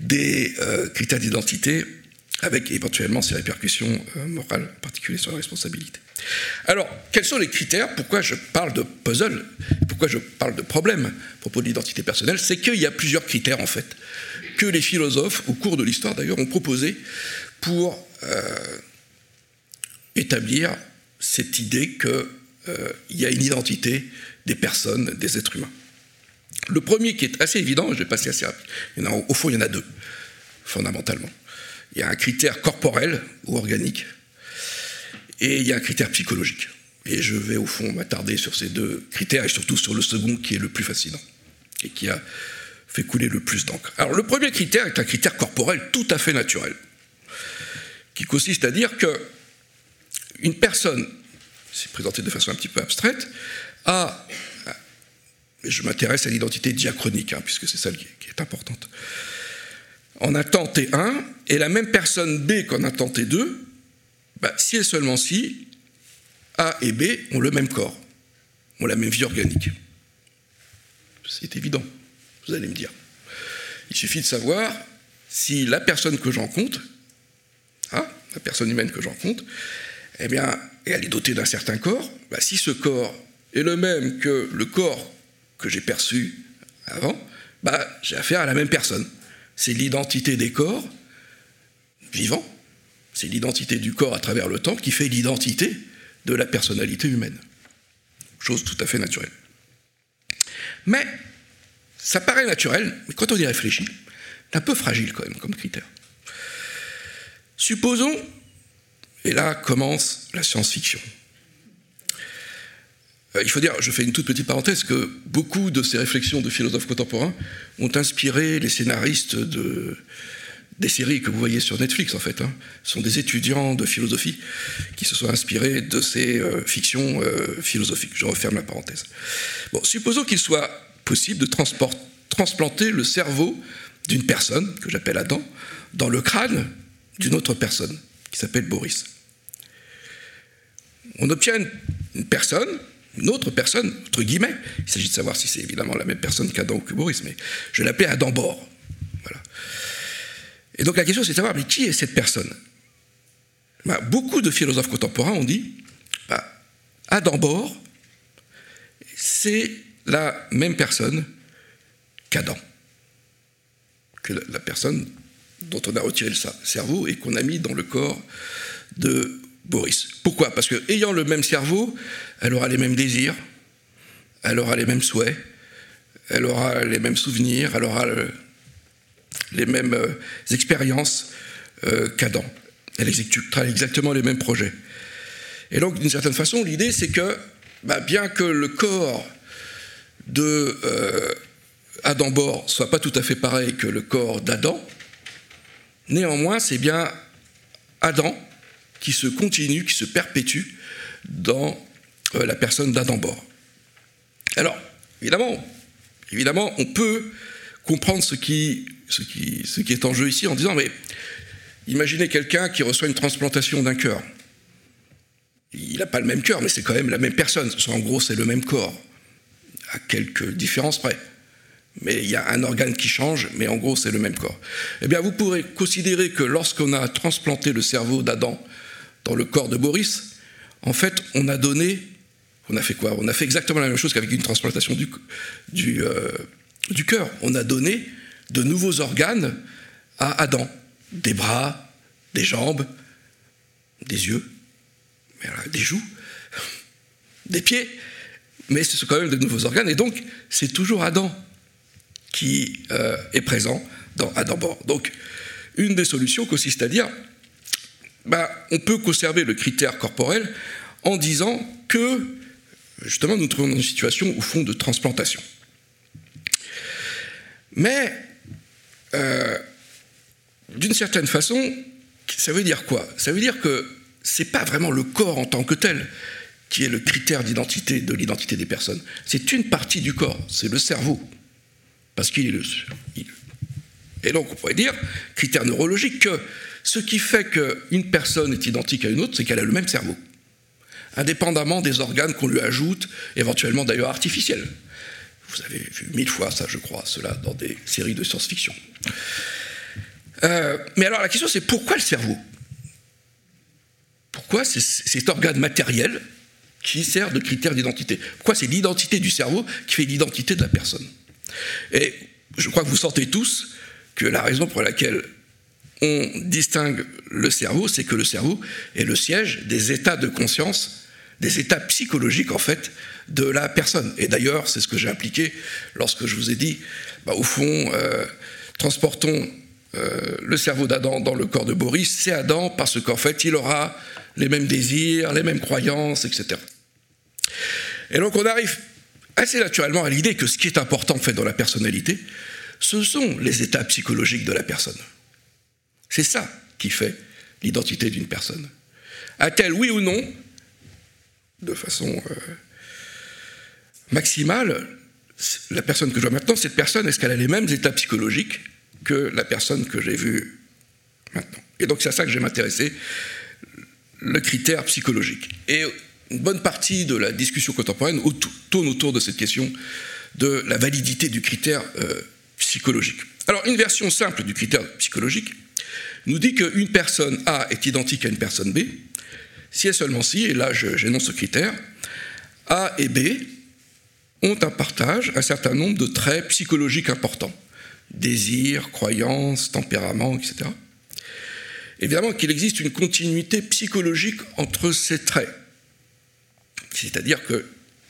des critères d'identité avec éventuellement ses répercussions morales, en sur la responsabilité. Alors, quels sont les critères? Pourquoi je parle de puzzle? Pourquoi je parle de problème? À propos de l'identité personnelle C'est qu'il y a plusieurs critères, en fait, que les philosophes, au cours de l'histoire d'ailleurs, ont proposés pour euh, établir cette idée qu'il euh, y a une identité des personnes, des êtres humains. Le premier qui est assez évident, je vais passer assez rapide, au fond il y en a deux, fondamentalement. Il y a un critère corporel ou organique, et il y a un critère psychologique. Et je vais au fond m'attarder sur ces deux critères, et surtout sur le second qui est le plus fascinant, et qui a fait couler le plus d'encre. Alors le premier critère est un critère corporel tout à fait naturel, qui consiste à dire que une personne, c'est présenté de façon un petit peu abstraite, a, je m'intéresse à l'identité diachronique, hein, puisque c'est celle qui est importante, en a tenté 1 et la même personne B qu'en a tenté 2, bah, si et seulement si A et B ont le même corps, ont la même vie organique. C'est évident, vous allez me dire. Il suffit de savoir si la personne que j'en compte, hein, la personne humaine que j'en compte, eh bien, elle est dotée d'un certain corps, bah, si ce corps est le même que le corps que j'ai perçu avant, bah, j'ai affaire à la même personne. C'est l'identité des corps vivants, c'est l'identité du corps à travers le temps qui fait l'identité de la personnalité humaine. Chose tout à fait naturelle. Mais ça paraît naturel, mais quand on y réfléchit, c'est un peu fragile quand même comme critère. Supposons, et là commence la science-fiction. Euh, il faut dire, je fais une toute petite parenthèse, que beaucoup de ces réflexions de philosophes contemporains ont inspiré les scénaristes de, des séries que vous voyez sur Netflix, en fait. Hein. Ce sont des étudiants de philosophie qui se sont inspirés de ces euh, fictions euh, philosophiques. Je referme la parenthèse. Bon, supposons qu'il soit possible de transplanter le cerveau d'une personne, que j'appelle Adam, dans le crâne d'une autre personne, qui s'appelle Boris. On obtient une personne une autre personne, entre guillemets, il s'agit de savoir si c'est évidemment la même personne qu'Adam ou que Boris, mais je l'appelais Adam Bord. Voilà. Et donc la question c'est de savoir, mais qui est cette personne? Bah, Beaucoup de philosophes contemporains ont dit, bah, Adam Bord, c'est la même personne qu'Adam, que la personne dont on a retiré le cerveau et qu'on a mis dans le corps de Boris. Pourquoi? Parce que ayant le même cerveau, elle aura les mêmes désirs, elle aura les mêmes souhaits, elle aura les mêmes souvenirs, elle aura les mêmes euh, expériences euh, qu'Adam. Elle exécutera exactement les mêmes projets. Et donc, d'une certaine façon, l'idée, c'est que, bah, bien que le corps de euh, Adam soit pas tout à fait pareil que le corps d'Adam, néanmoins, c'est bien Adam qui se continue, qui se perpétue dans euh, la personne d'Adam Bord. Alors, évidemment, évidemment, on peut comprendre ce qui, ce, qui, ce qui est en jeu ici en disant, mais imaginez quelqu'un qui reçoit une transplantation d'un cœur. Il n'a pas le même cœur, mais c'est quand même la même personne. En gros, c'est le même corps, à quelques différences près. Mais il y a un organe qui change, mais en gros, c'est le même corps. Eh bien, vous pourrez considérer que lorsqu'on a transplanté le cerveau d'Adam dans le corps de Boris, en fait, on a donné, on a fait quoi? On a fait exactement la même chose qu'avec une transplantation euh, du cœur. On a donné de nouveaux organes à Adam. Des bras, des jambes, des yeux, des joues, des pieds. Mais ce sont quand même de nouveaux organes. Et donc, c'est toujours Adam qui euh, est présent dans Adam Donc, une des solutions consiste à dire bah, on peut conserver le critère corporel en disant que, justement, nous trouvons dans une situation, au fond, de transplantation. Mais, euh, d'une certaine façon, ça veut dire quoi? Ça veut dire que c'est pas vraiment le corps en tant que tel qui est le critère d'identité de l'identité des personnes. C'est une partie du corps, c'est le cerveau, parce qu'il est le. et donc, on pourrait dire, critère neurologique, que ce qui fait qu'une personne est identique à une autre, c'est qu'elle a le même cerveau, indépendamment des organes qu'on lui ajoute, éventuellement d'ailleurs artificiels. Vous avez vu mille fois ça, je crois, cela dans des séries de science-fiction. Euh, mais alors la question c'est pourquoi le cerveau? Pourquoi c'est cet organe matériel qui sert de critère d'identité? Pourquoi c'est l'identité du cerveau qui fait l'identité de la personne? Et je crois que vous sentez tous que la raison pour laquelle on distingue le cerveau, c'est que le cerveau est le siège des états de conscience des états psychologiques en fait de la personne. Et d'ailleurs, c'est ce que j'ai impliqué lorsque je vous ai dit, bah, au fond, euh, transportons euh, le cerveau d'Adam dans le corps de Boris, c'est Adam parce qu'en fait, il aura les mêmes désirs, les mêmes croyances, etc. Et donc on arrive assez naturellement à l'idée que ce qui est important en fait dans la personnalité, ce sont les états psychologiques de la personne. C'est ça qui fait l'identité d'une personne. A-t-elle, oui ou non, de façon euh, maximale, la personne que je vois maintenant, cette personne, est-ce qu'elle a les mêmes états psychologiques que la personne que j'ai vue maintenant? Et donc c'est à ça que je vais m'intéresser, le critère psychologique. Et une bonne partie de la discussion contemporaine tourne autour de cette question de la validité du critère euh, psychologique. Alors une version simple du critère psychologique nous dit qu'une personne A est identique à une personne B, si et seulement si, et là j'énonce ce critère, A et B ont un partage, un certain nombre de traits psychologiques importants, désirs, croyances, tempérament, etc. Évidemment qu'il existe une continuité psychologique entre ces traits. C'est-à-dire que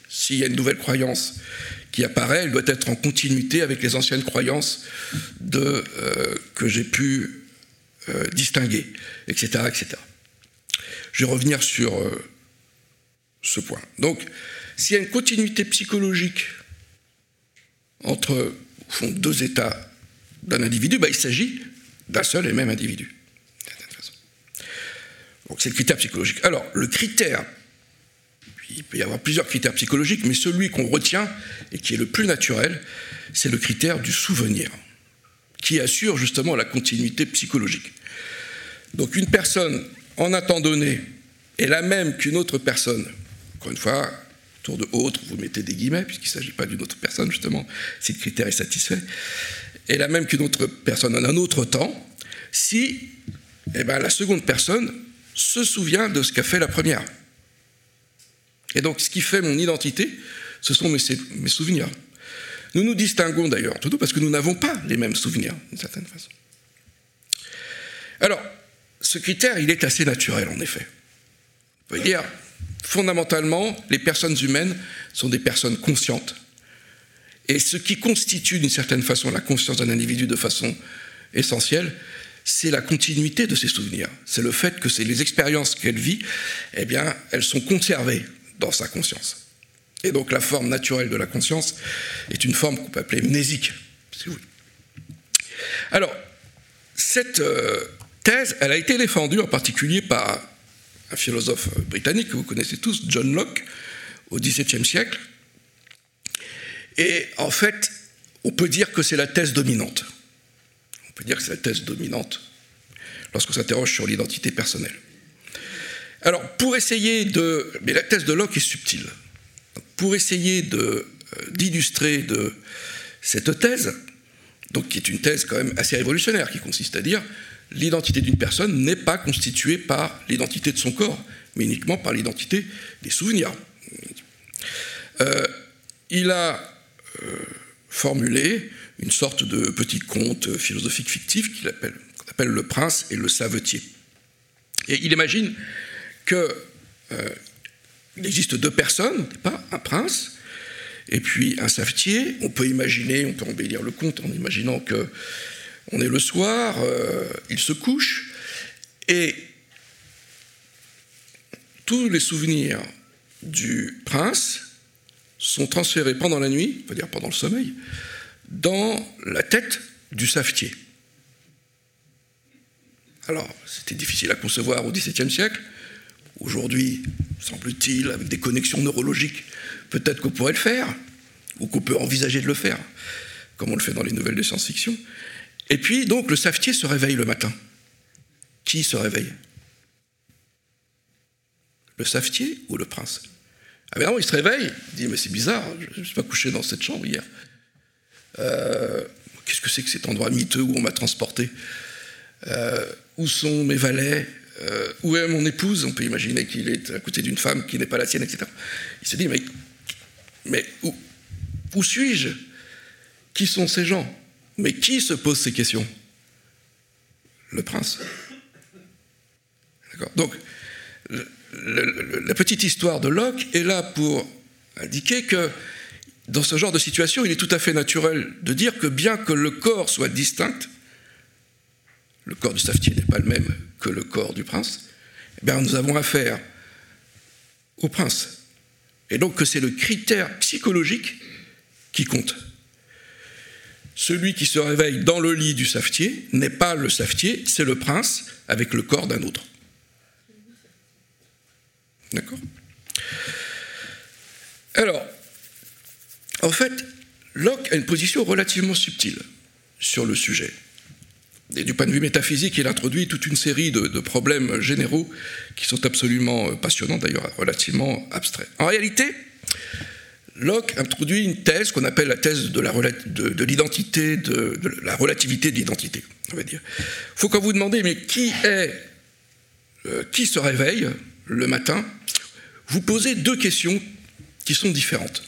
s'il y a une nouvelle croyance qui apparaît, elle doit être en continuité avec les anciennes croyances euh, que j'ai pu euh, distinguer, etc., etc. Je vais revenir sur euh, ce point. Donc, s'il y a une continuité psychologique entre deux états d'un individu, bah, il s'agit d'un seul et même individu. Donc c'est le critère psychologique. Alors, le critère, il peut y avoir plusieurs critères psychologiques, mais celui qu'on retient et qui est le plus naturel, c'est le critère du souvenir, qui assure justement la continuité psychologique. Donc une personne en un temps donné est la même qu'une autre personne. Encore une fois, autour de autre, vous mettez des guillemets, puisqu'il ne s'agit pas d'une autre personne, justement, si le critère est satisfait, est la même qu'une autre personne en un autre temps, si eh ben, la seconde personne se souvient de ce qu'a fait la première. Et donc, ce qui fait mon identité, ce sont mes, mes souvenirs. Nous nous distinguons d'ailleurs, tout parce que nous n'avons pas les mêmes souvenirs, d'une certaine façon. Alors, ce critère, il est assez naturel, en effet. Vous pouvez dire, fondamentalement, les personnes humaines sont des personnes conscientes. Et ce qui constitue d'une certaine façon la conscience d'un individu de façon essentielle, c'est la continuité de ses souvenirs. C'est le fait que les expériences qu'elle vit, eh bien, elles sont conservées dans sa conscience. Et donc la forme naturelle de la conscience est une forme qu'on peut appeler mnésique, si vous voulez. Alors, cette euh, thèse, elle a été défendue en particulier par un philosophe britannique que vous connaissez tous, John Locke, au XVIIe siècle. Et en fait, on peut dire que c'est la thèse dominante. On peut dire que c'est la thèse dominante lorsqu'on s'interroge sur l'identité personnelle. Alors, pour essayer de... Mais la thèse de Locke est subtile. Pour essayer euh, d'illustrer cette thèse, donc qui est une thèse quand même assez révolutionnaire, qui consiste à dire l'identité d'une personne n'est pas constituée par l'identité de son corps, mais uniquement par l'identité des souvenirs. Euh, il a euh, formulé une sorte de petit conte philosophique fictif qu'il appelle, Le Prince et le Savetier. Et il imagine euh, existe deux personnes, pas un prince et puis un savetier. On peut imaginer, on peut embellir le conte en imaginant que on est le soir, euh, il se couche, et tous les souvenirs du prince sont transférés pendant la nuit, on va dire pendant le sommeil, dans la tête du savetier. Alors, c'était difficile à concevoir au XVIIe siècle. Aujourd'hui, semble-t-il, avec des connexions neurologiques, peut-être qu'on pourrait le faire, ou qu'on peut envisager de le faire, comme on le fait dans les nouvelles de science-fiction. Et puis, donc, le savetier se réveille le matin. Qui se réveille? Le savetier ou le prince? Ah ben non, il se réveille, il dit, mais c'est bizarre, je ne suis pas couché dans cette chambre hier. Euh, qu'est-ce que c'est que cet endroit miteux où on m'a transporté? Euh, Où sont mes valets? Euh, Où est mon épouse? On peut imaginer qu'il est à côté d'une femme qui n'est pas la sienne, etc. Il se dit, mais, mais où, suis-je? Qui sont ces gens? Mais qui se pose ces questions? Le prince. Donc, la petite histoire de Locke est là pour indiquer que dans ce genre de situation, il est tout à fait naturel de dire que bien que le corps soit distinct, le corps du savetier n'est pas le même que le corps du prince, eh bien nous avons affaire au prince. Et donc que c'est le critère psychologique qui compte. Celui qui se réveille dans le lit du savetier n'est pas le savetier, c'est le prince avec le corps d'un autre. D'accord? Alors, en fait, Locke a une position relativement subtile sur le sujet. Et du point de vue métaphysique, il introduit toute une série de, problèmes généraux qui sont absolument euh, passionnants, d'ailleurs relativement abstraits. En réalité, Locke introduit une thèse qu'on appelle la thèse de l'identité, de, la relativité de l'identité. Il faut quand vous demandez, mais qui est, euh, qui se réveille le matin? Vous posez deux questions qui sont différentes.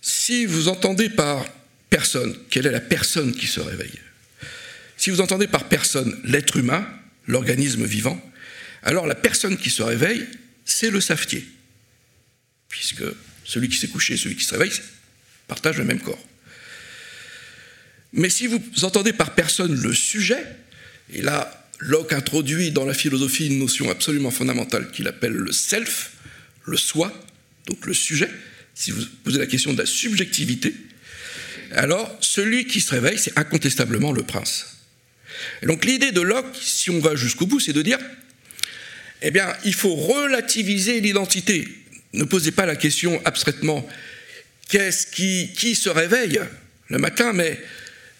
Si vous entendez par personne, quelle est la personne qui se réveille? Si vous entendez par personne l'être humain, l'organisme vivant, alors la personne qui se réveille, c'est le savetier, puisque celui qui s'est couché et celui qui se réveille partagent le même corps. Mais si vous entendez par personne le sujet, et là, Locke introduit dans la philosophie une notion absolument fondamentale qu'il appelle le self, le soi, donc le sujet, si vous posez la question de la subjectivité, alors celui qui se réveille, c'est incontestablement le prince. Donc l'idée de Locke, si on va jusqu'au bout, c'est de dire, eh bien, il faut relativiser l'identité. Ne posez pas la question abstraitement, qu'est-ce qui, qui se réveille le matin, mais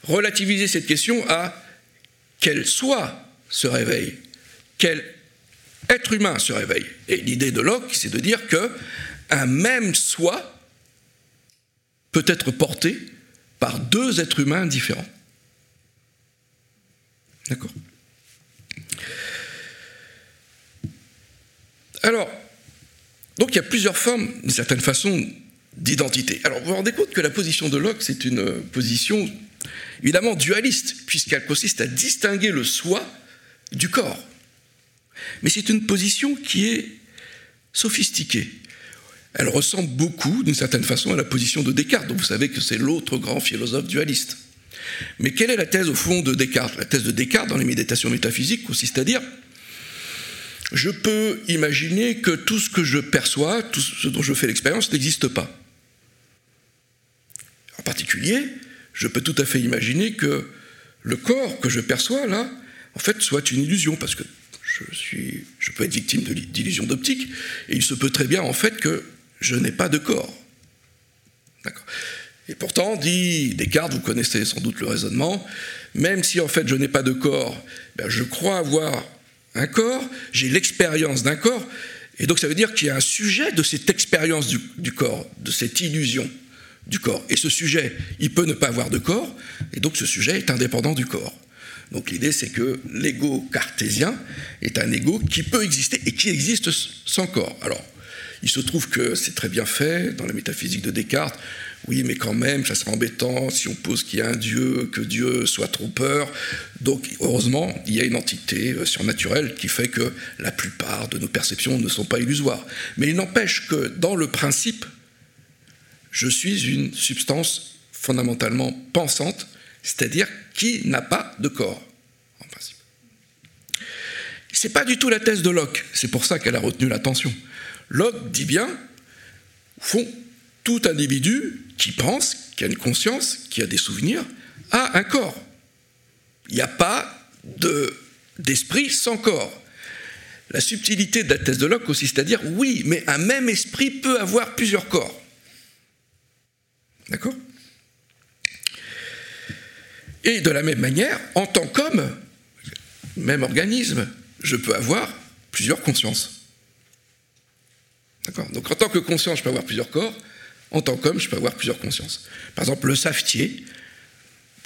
relativiser cette question à quel soi se réveille, quel être humain se réveille? Et l'idée de Locke, c'est de dire que un même soi peut être porté par deux êtres humains différents. D'accord Alors, donc il y a plusieurs formes, d'une certaine façon, d'identité. Alors vous vous rendez compte que la position de Locke, c'est une position évidemment dualiste, puisqu'elle consiste à distinguer le soi du corps. Mais c'est une position qui est sophistiquée. Elle ressemble beaucoup, d'une certaine façon, à la position de Descartes, dont vous savez que c'est l'autre grand philosophe dualiste. Mais quelle est la thèse au fond de Descartes? La thèse de Descartes dans les méditations métaphysiques consiste à dire je peux imaginer que tout ce que je perçois, tout ce dont je fais l'expérience n'existe pas. En particulier, je peux tout à fait imaginer que le corps que je perçois là, en fait, soit une illusion, parce que je, peux être victime d'illusions d'optique, et il se peut très bien en fait que je n'ai pas de corps. D'accord. Et pourtant, dit Descartes, vous connaissez sans doute le raisonnement, même si en fait je n'ai pas de corps, ben je crois avoir un corps, j'ai l'expérience d'un corps, et donc ça veut dire qu'il y a un sujet de cette expérience du, du, corps, de cette illusion du corps. Et ce sujet, il peut ne pas avoir de corps, et donc ce sujet est indépendant du corps. Donc l'idée, c'est que l'ego cartésien est un ego qui peut exister et qui existe sans corps. Alors, il se trouve que c'est très bien fait dans la métaphysique de Descartes. Oui, mais quand même, ça serait embêtant si on pose qu'il y a un Dieu, que Dieu soit trompeur. Donc, heureusement, il y a une entité euh, surnaturelle qui fait que la plupart de nos perceptions ne sont pas illusoires. Mais il n'empêche que dans le principe, je suis une substance fondamentalement pensante c'est-à-dire qui n'a pas de corps, en principe. Ce n'est pas du tout la thèse de Locke, c'est pour ça qu'elle a retenu l'attention. Locke dit bien, au fond, tout individu qui pense, qui a une conscience, qui a des souvenirs, a un corps. Il n'y a pas d'esprit sans corps. La subtilité de la thèse de Locke consiste à dire oui, mais un même esprit peut avoir plusieurs corps. D'accord? Et de la même manière, en tant qu'homme, même organisme, je peux avoir plusieurs consciences. D'accord? Donc en tant que conscience, je peux avoir plusieurs corps. En tant qu'homme, je peux avoir plusieurs consciences. Par exemple, le savetier,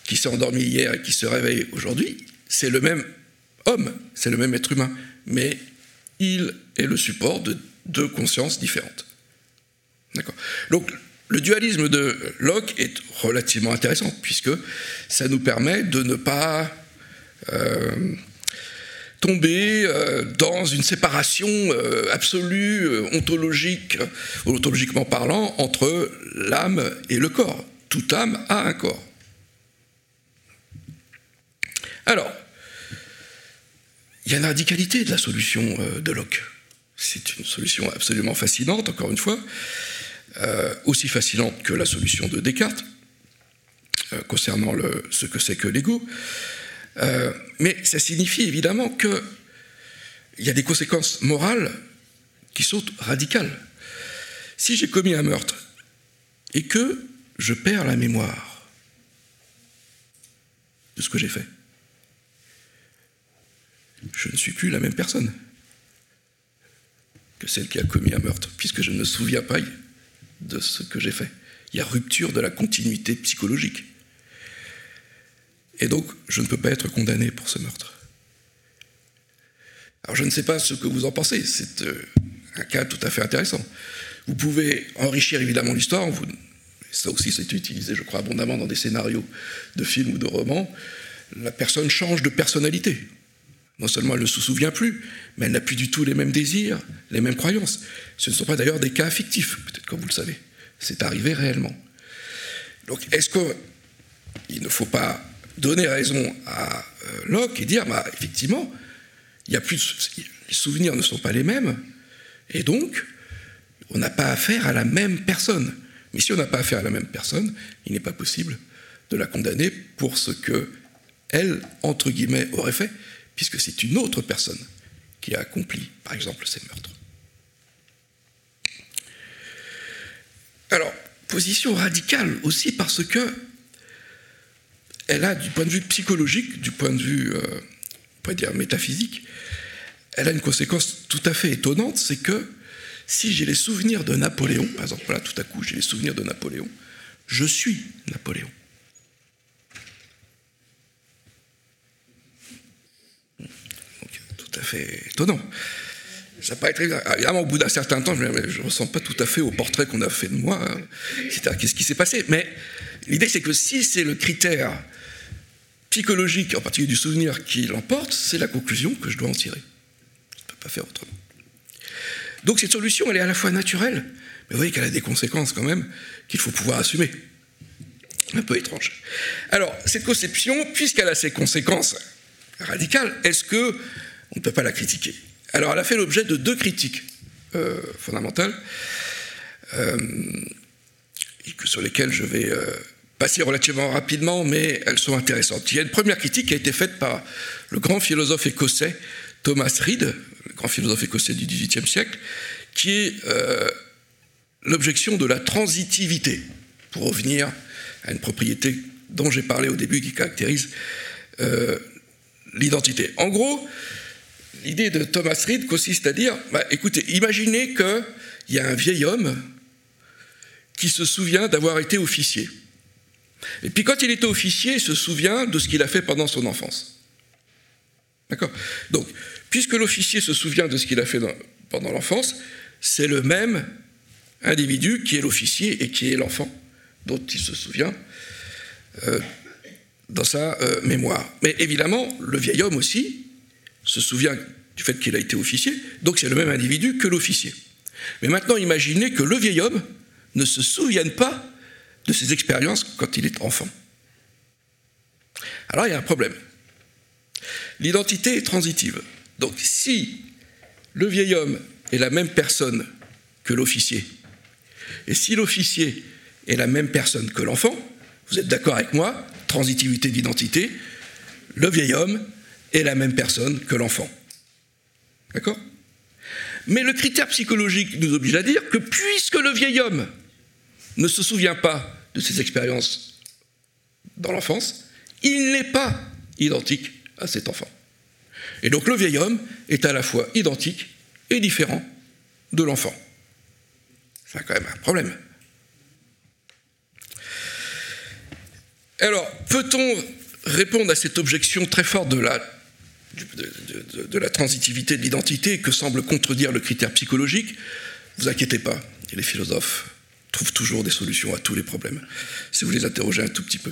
qui s'est endormi hier et qui se réveille aujourd'hui, c'est le même homme, c'est le même être humain, mais il est le support de deux consciences différentes. D'accord Donc le dualisme de Locke est relativement intéressant, puisque ça nous permet de ne pas euh, tomber euh, dans une séparation euh, absolue, euh, ontologique, ontologiquement parlant, entre l'âme et le corps. Toute âme a un corps. Alors, il y a une radicalité de la solution de Locke. C'est une solution absolument fascinante, encore une fois, aussi fascinante que la solution de Descartes, concernant ce que c'est que l'ego. Euh, mais ça signifie évidemment qu'il y a des conséquences morales qui sont radicales. Si j'ai commis un meurtre et que je perds la mémoire de ce que j'ai fait, je ne suis plus la même personne que celle qui a commis un meurtre, puisque je ne me souviens pas de ce que j'ai fait. Il y a rupture de la continuité psychologique. Et donc, je ne peux pas être condamné pour ce meurtre. Alors, je ne sais pas ce que vous en pensez. C'est euh, un cas tout à fait intéressant. Vous pouvez enrichir évidemment l'histoire. Ça aussi, c'est utilisé, je crois, abondamment dans des scénarios de films ou de romans. La personne change de personnalité. Non seulement elle ne se souvient plus, mais elle n'a plus du tout les mêmes désirs, les mêmes croyances. Ce ne sont pas d'ailleurs des cas fictifs, peut-être comme vous le savez. C'est arrivé réellement. Donc, est-ce qu'il ne faut pas donner raison à euh, Locke et dire, bah, effectivement, y a plus les souvenirs ne sont pas les mêmes, et donc, on n'a pas affaire à la même personne. Mais si on n'a pas affaire à la même personne, il n'est pas possible de la condamner pour ce que elle, entre guillemets, aurait fait, puisque c'est une autre personne qui a accompli, par exemple, ces meurtres. Alors, position radicale aussi parce que elle a, du point de vue psychologique, du point de vue, euh, on pourrait dire métaphysique, elle a une conséquence tout à fait étonnante, c'est que si j'ai les souvenirs de Napoléon, par exemple, là tout à coup j'ai les souvenirs de Napoléon, je suis Napoléon. tout à fait étonnant. Ça paraît très Évidemment, au bout d'un certain temps, je ne ressens pas tout à fait au portrait qu'on a fait de moi. Hein. C'est-à-dire, qu'est-ce qui s'est passé? Mais l'idée, c'est que si c'est le critère psychologique, en particulier du souvenir, qui l'emporte, c'est la conclusion que je dois en tirer. Je ne peux pas faire autrement. Donc cette solution, elle est à la fois naturelle, mais vous voyez qu'elle a des conséquences quand même qu'il faut pouvoir assumer. Un peu étrange. Alors, cette conception, puisqu'elle a ces conséquences radicales, est-ce que on ne peut pas la critiquer? Alors, elle a fait l'objet de deux critiques euh, fondamentales, euh, sur lesquelles je vais euh, passer relativement rapidement, mais elles sont intéressantes. Il y a une première critique qui a été faite par le grand philosophe écossais Thomas Reid, le grand philosophe écossais du XVIIIe siècle, qui est l'objection de la transitivité, pour revenir à une propriété dont j'ai parlé au début qui caractérise l'identité. En gros, l'idée de Thomas Reid consiste à dire, bah, écoutez, imaginez qu'il y a un vieil homme qui se souvient d'avoir été officier. Et puis quand il était officier, il se souvient de ce qu'il a fait pendant son enfance. D'accord? Donc, puisque l'officier se souvient de ce qu'il a fait pendant l'enfance, c'est le même individu qui est l'officier et qui est l'enfant dont il se souvient euh, dans sa euh, mémoire. Mais évidemment, le vieil homme aussi, se souvient du fait qu'il a été officier, donc c'est le même individu que l'officier. Mais maintenant, imaginez que le vieil homme ne se souvienne pas de ses expériences quand il est enfant. Alors il y a un problème. L'identité est transitive. Donc si le vieil homme est la même personne que l'officier, et si l'officier est la même personne que l'enfant, vous êtes d'accord avec moi, transitivité d'identité, le vieil homme est la même personne que l'enfant. D'accord? Mais le critère psychologique nous oblige à dire que puisque le vieil homme ne se souvient pas de ses expériences dans l'enfance, il n'est pas identique à cet enfant. Et donc le vieil homme est à la fois identique et différent de l'enfant. C'est quand même un problème. Alors, peut-on répondre à cette objection très forte de la transitivité de l'identité que semble contredire le critère psychologique, vous inquiétez pas, les philosophes trouvent toujours des solutions à tous les problèmes, si vous les interrogez un tout petit peu.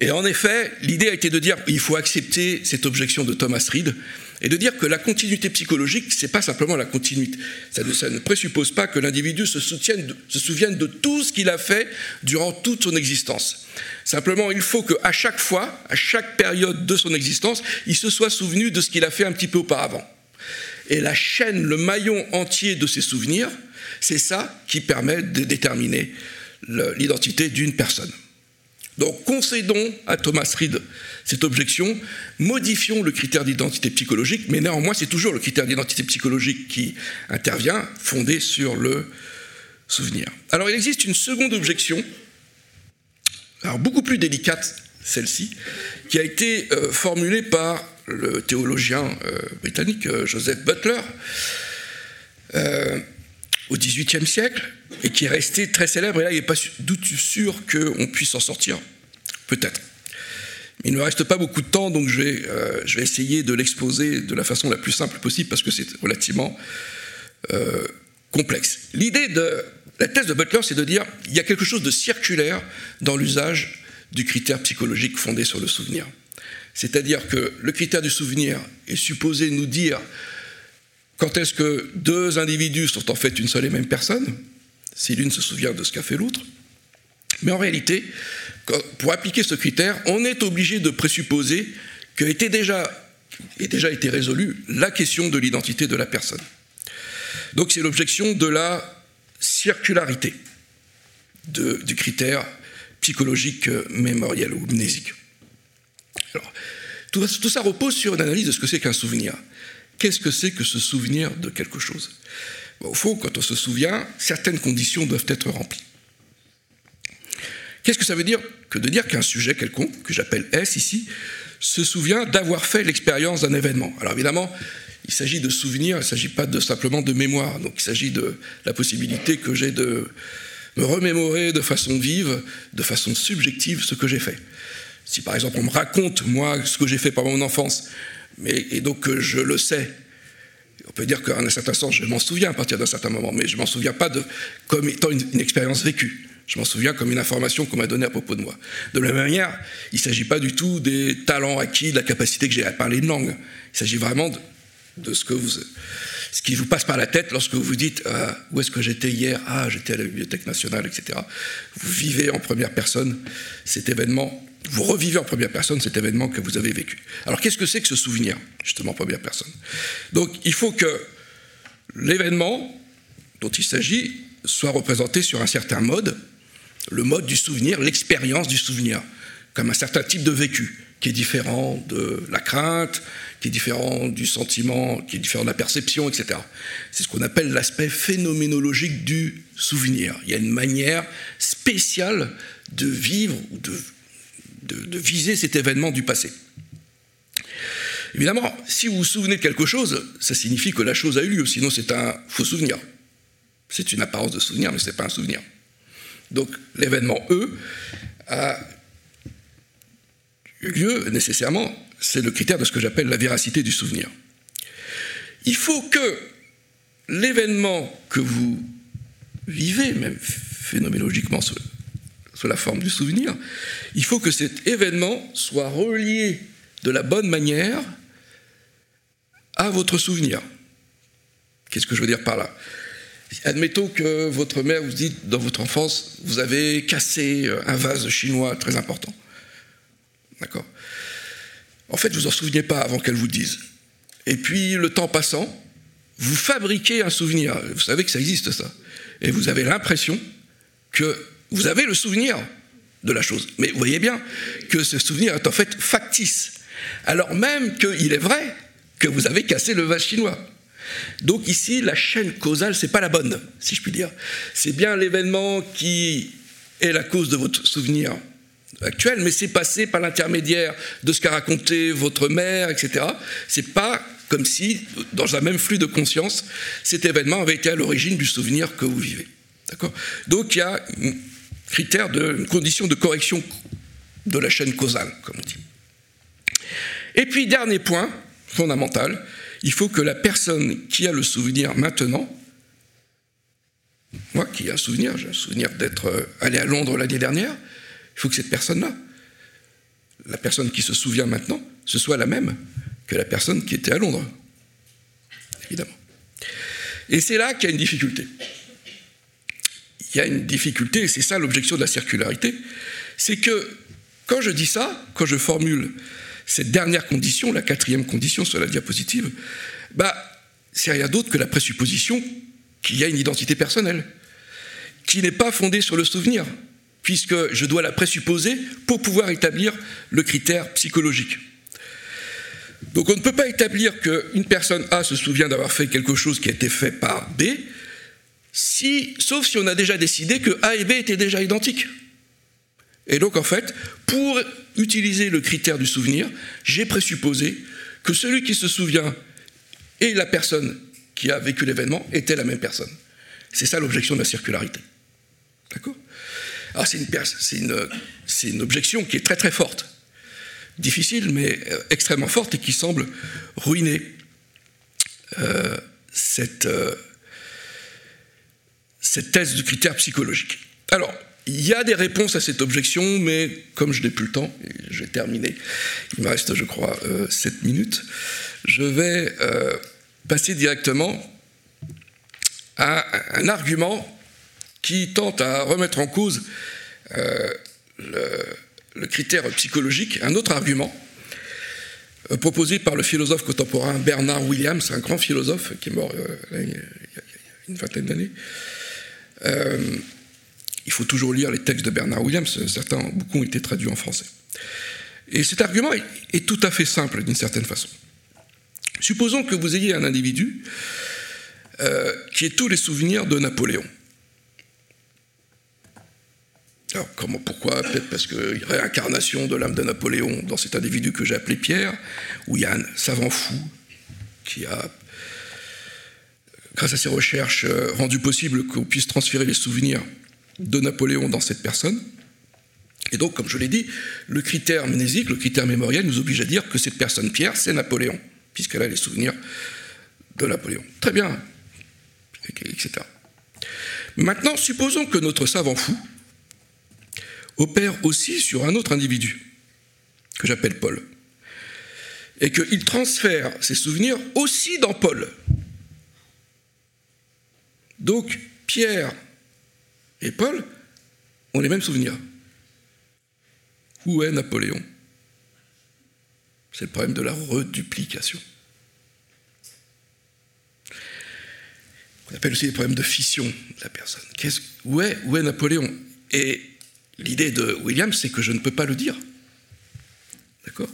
Et en effet, l'idée a été de dire qu'il faut accepter cette objection de Thomas Reid et de dire que la continuité psychologique, c'est pas simplement la continuité. Ça ne, ça ne présuppose pas que l'individu se, se souvienne de tout ce qu'il a fait durant toute son existence. Simplement, il faut qu'à chaque fois, à chaque période de son existence, il se soit souvenu de ce qu'il a fait un petit peu auparavant. Et la chaîne, le maillon entier de ses souvenirs, c'est ça qui permet de déterminer l'identité d'une personne. Donc concédons à Thomas Reed cette objection, modifions le critère d'identité psychologique, mais néanmoins c'est toujours le critère d'identité psychologique qui intervient, fondé sur le souvenir. Alors il existe une seconde objection, alors beaucoup plus délicate celle-ci, qui a été euh, formulée par le théologien euh, britannique euh, Joseph Butler au XVIIIe siècle et qui est resté très célèbre. Et là, il n'est pas doute sûr qu'on puisse s'en sortir, peut-être. Il ne me reste pas beaucoup de temps, donc je vais, euh, je vais essayer de l'exposer de la façon la plus simple possible parce que c'est relativement euh, complexe. L'idée de la thèse de Butler, c'est de dire il y a quelque chose de circulaire dans l'usage du critère psychologique fondé sur le souvenir. C'est-à-dire que le critère du souvenir est supposé nous dire quand est-ce que deux individus sont en fait une seule et même personne, si l'une se souvient de ce qu'a fait l'autre. Mais en réalité, pour appliquer ce critère, on est obligé de présupposer qu'a déjà, déjà été résolue la question de l'identité de la personne. Donc c'est l'objection de la circularité du critère psychologique mémoriel ou mnésique. Tout, ça repose sur une analyse de ce que c'est qu'un souvenir. Qu'est-ce que c'est que se souvenir de quelque chose? Au fond, quand on se souvient, certaines conditions doivent être remplies. Qu'est-ce que ça veut dire que de dire qu'un sujet quelconque, que j'appelle S ici, se souvient d'avoir fait l'expérience d'un événement? Alors évidemment, il s'agit de souvenirs, il ne s'agit pas de, simplement de mémoire. Donc il s'agit de la possibilité que j'ai de me remémorer de façon vive, de façon subjective, ce que j'ai fait. Si par exemple on me raconte, moi, ce que j'ai fait pendant mon enfance, mais, et donc euh, je le sais. On peut dire qu'à un certain sens, je m'en souviens à partir d'un certain moment, mais je m'en souviens pas de, comme étant une, expérience vécue. Je m'en souviens comme une information qu'on m'a donnée à propos de moi. De la même manière, il ne s'agit pas du tout des talents acquis, de la capacité que j'ai à parler une langue. Il s'agit vraiment de, ce, que qui vous passe par la tête lorsque vous vous dites ah, où est-ce que j'étais hier? Ah, j'étais à la Bibliothèque nationale, etc. Vous vivez en première personne cet événement vous revivez en première personne cet événement que vous avez vécu. Alors qu'est-ce que c'est que ce souvenir, justement en première personne? Donc il faut que l'événement dont il s'agit soit représenté sur un certain mode, le mode du souvenir, l'expérience du souvenir, comme un certain type de vécu qui est différent de la crainte, qui est différent du sentiment, qui est différent de la perception, etc. C'est ce qu'on appelle l'aspect phénoménologique du souvenir. Il y a une manière spéciale de vivre ou de de, viser cet événement du passé. Évidemment, si vous vous souvenez de quelque chose, ça signifie que la chose a eu lieu, sinon c'est un faux souvenir. C'est une apparence de souvenir, mais ce n'est pas un souvenir. Donc l'événement E a eu lieu nécessairement, c'est le critère de ce que j'appelle la véracité du souvenir. Il faut que l'événement que vous vivez, même phénoménologiquement la forme du souvenir, il faut que cet événement soit relié de la bonne manière à votre souvenir. Qu'est-ce que je veux dire par là? Admettons que votre mère vous dit dans votre enfance, vous avez cassé un vase chinois très important. D'accord? En fait, vous en souvenez pas avant qu'elle vous le dise. Et puis, le temps passant, vous fabriquez un souvenir. Vous savez que ça existe, ça. Et vous avez l'impression que vous avez le souvenir de la chose. Mais vous voyez bien que ce souvenir est en fait factice, alors même qu'il est vrai que vous avez cassé le vase chinois. Donc ici, la chaîne causale, c'est pas la bonne, si je puis dire. C'est bien l'événement qui est la cause de votre souvenir actuel, mais c'est passé par l'intermédiaire de ce qu'a raconté votre mère, etc. C'est pas comme si, dans un même flux de conscience, cet événement avait été à l'origine du souvenir que vous vivez. D'accord? Donc il y a critère de condition de correction de la chaîne causale, comme on dit. Et puis, dernier point fondamental, il faut que la personne qui a le souvenir maintenant, moi qui ai un souvenir, j'ai un souvenir d'être euh, allé à Londres l'année dernière, il faut que cette personne-là, la personne qui se souvient maintenant, ce soit la même que la personne qui était à Londres, évidemment. Et c'est là qu'il y a une difficulté. Il y a une difficulté, et c'est ça l'objection de la circularité, c'est que quand je dis ça, quand je formule cette dernière condition, la quatrième condition sur la diapositive, bah, c'est rien d'autre que la présupposition qu'il y a une identité personnelle, qui n'est pas fondée sur le souvenir, puisque je dois la présupposer pour pouvoir établir le critère psychologique. Donc on ne peut pas établir qu'une personne A se souvient d'avoir fait quelque chose qui a été fait par B, sauf si on a déjà décidé que A et B étaient déjà identiques. Et donc en fait, pour utiliser le critère du souvenir, j'ai présupposé que celui qui se souvient et la personne qui a vécu l'événement étaient la même personne. C'est ça l'objection de la circularité. D'accord? Alors c'est une, une, objection qui est très très forte, difficile mais euh, extrêmement forte et qui semble ruiner euh, cette, euh, cette thèse du critère psychologique. Alors, il y a des réponses à cette objection, mais comme je n'ai plus le temps, j'ai terminé, il me reste, je crois, 7 minutes, je vais passer directement à un argument qui tente à remettre en cause euh, le, critère psychologique, un autre argument euh, proposé par le philosophe contemporain Bernard Williams, un grand philosophe qui est mort euh, il y a une vingtaine d'années. Il faut toujours lire les textes de Bernard Williams, certains, beaucoup ont été traduits en français. Et cet argument est tout à fait simple d'une certaine façon. Supposons que vous ayez un individu euh, qui ait tous les souvenirs de Napoléon. Alors, comment, pourquoi? Peut-être parce qu'il y a réincarnation de l'âme de Napoléon dans cet individu que j'ai appelé Pierre, où il y a un savant fou qui a, grâce à ses recherches, euh, rendu possible qu'on puisse transférer les souvenirs de Napoléon dans cette personne. Et donc, comme je l'ai dit, le critère mnésique, le critère mémoriel nous oblige à dire que cette personne Pierre, c'est Napoléon puisqu'elle a les souvenirs de Napoléon. Très bien, etc. Maintenant, supposons que notre savant fou opère aussi sur un autre individu, que j'appelle Paul, et qu'il transfère ses souvenirs aussi dans Paul. Donc, Pierre et Paul ont les mêmes souvenirs. Où est Napoléon? C'est le problème de la reduplication. On appelle aussi le problème de fission de la personne. où est Napoléon? Et l'idée de William, c'est que je ne peux pas le dire. D'accord?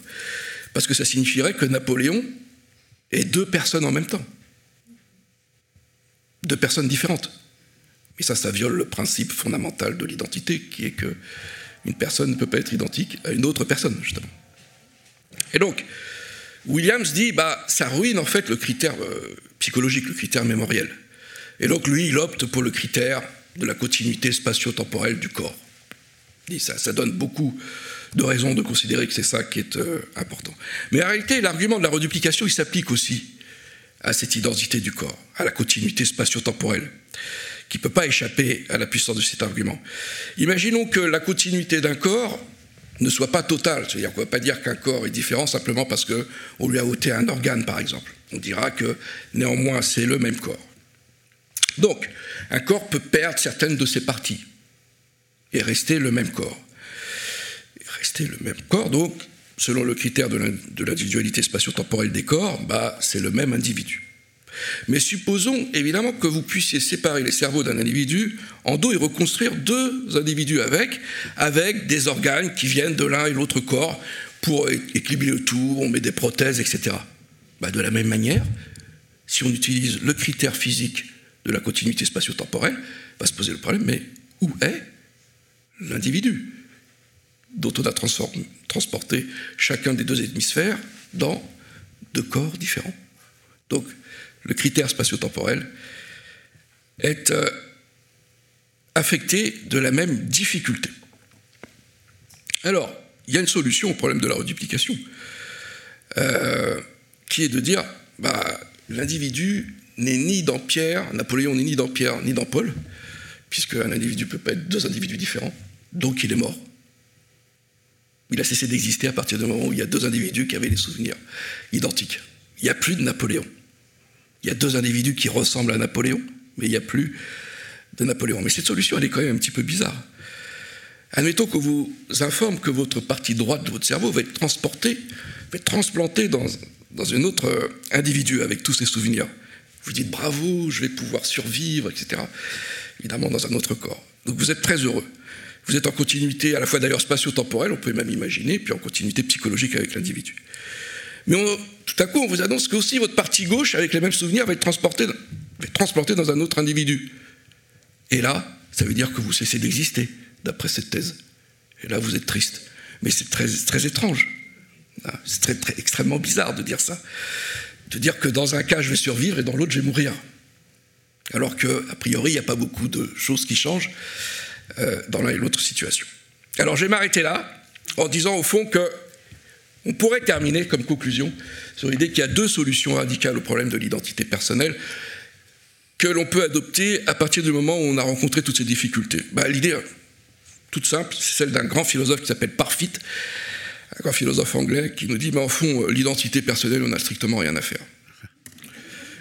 Parce que ça signifierait que Napoléon est deux personnes en même temps. Deux personnes différentes. Et ça, ça viole le principe fondamental de l'identité, qui est que une personne ne peut pas être identique à une autre personne, justement. Et donc, Williams dit, bah, ça ruine en fait le critère euh, psychologique, le critère mémoriel. Et donc, lui, il opte pour le critère de la continuité spatio-temporelle du corps. Il ça, ça donne beaucoup de raisons de considérer que c'est ça qui est euh, important. Mais en réalité, l'argument de la reduplication, il s'applique aussi à cette identité du corps, à la continuité spatio-temporelle, qui ne peut pas échapper à la puissance de cet argument. Imaginons que la continuité d'un corps ne soit pas total. C'est-à-dire qu'on ne va pas dire qu'un corps est différent simplement parce qu'on lui a ôté un organe, par exemple. On dira que néanmoins c'est le même corps. Donc, un corps peut perdre certaines de ses parties et rester le même corps. rester le même corps, donc, selon le critère de l'individualité spatio-temporelle des corps, bah, c'est le même individu. Mais supposons évidemment que vous puissiez séparer les cerveaux d'un individu en deux et reconstruire deux individus avec, avec des organes qui viennent de l'un et l'autre corps pour équilibrer le tout, on met des prothèses, etc. Bah, de la même manière, si on utilise le critère physique de la continuité spatio-temporelle, va se poser le problème, mais où est l'individu? Dont on a transporté chacun des deux hémisphères dans deux corps différents Donc, le critère spatio-temporel, est euh, affecté de la même difficulté. Alors, il y a une solution au problème de la reduplication, euh, qui est de dire, bah, l'individu n'est ni dans Pierre, Napoléon n'est ni dans Pierre ni dans Paul, puisque un individu ne peut pas être deux individus différents, donc il est mort. Il a cessé d'exister à partir du moment où il y a deux individus qui avaient des souvenirs identiques. Il n'y a plus de Napoléon. Il y a deux individus qui ressemblent à Napoléon, mais il n'y a plus de Napoléon. Mais cette solution, elle est quand même un petit peu bizarre. Admettons qu'on vous informe que votre partie droite de votre cerveau va être transportée, va être transplantée dans, dans un autre individu avec tous ses souvenirs. Vous dites bravo, je vais pouvoir survivre, etc. Évidemment, dans un autre corps. Donc vous êtes très heureux. Vous êtes en continuité à la fois d'ailleurs spatio-temporelle, on peut même imaginer, puis en continuité psychologique avec l'individu. Mais tout à coup, on vous annonce que aussi votre partie gauche, avec les mêmes souvenirs, va être transportée, va être transportée dans un autre individu. Et là, ça veut dire que vous cessez d'exister, d'après cette thèse. Et là, vous êtes triste. Mais c'est très, très étrange. Ah, c'est très, très, extrêmement bizarre de dire ça. De dire que dans un cas, je vais survivre et dans l'autre, je vais mourir. Alors qu'a priori, il n'y a pas beaucoup de choses qui changent euh, dans l'un et l'autre situation. Alors je vais m'arrêter là en disant au fond que on pourrait terminer comme conclusion sur l'idée qu'il y a deux solutions radicales au problème de l'identité personnelle que l'on peut adopter à partir du moment où on a rencontré toutes ces difficultés. Bah, l'idée toute simple, c'est celle d'un grand philosophe qui s'appelle Parfit, un grand philosophe anglais qui nous dit, mais en fond, l'identité personnelle, on n'a strictement rien à faire.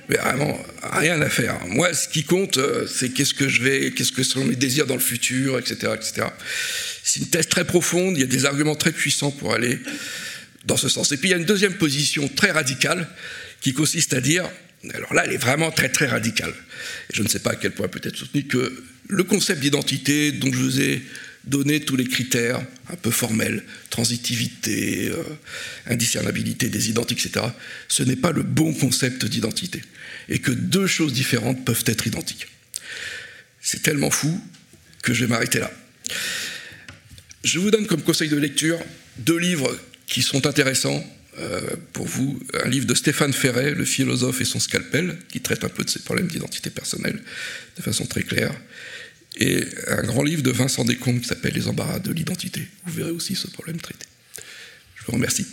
Mais vraiment, rien à faire. Moi, ce qui compte, euh, c'est qu'est-ce que je vais, qu'est-ce que sont mes désirs dans le futur, etc., etc. C'est une thèse très profonde. Il y a des arguments très puissants pour aller dans ce sens. Et puis il y a une deuxième position très radicale qui consiste à dire, alors là, elle est vraiment très très radicale. Et je ne sais pas à quel point peut être soutenu que le concept d'identité dont je vous ai donner tous les critères un peu formels, transitivité, euh, indiscernabilité des identités, etc., ce n'est pas le bon concept d'identité. Et que deux choses différentes peuvent être identiques. C'est tellement fou que je vais m'arrêter là. Je vous donne comme conseil de lecture deux livres qui sont intéressants euh, pour vous. Un livre de Stéphane Ferret, Le philosophe et son scalpel, qui traite un peu de ces problèmes d'identité personnelle de façon très claire et un grand livre de Vincent Descombes qui s'appelle Les embarras de l'identité. Vous verrez aussi ce problème traité. Je vous remercie.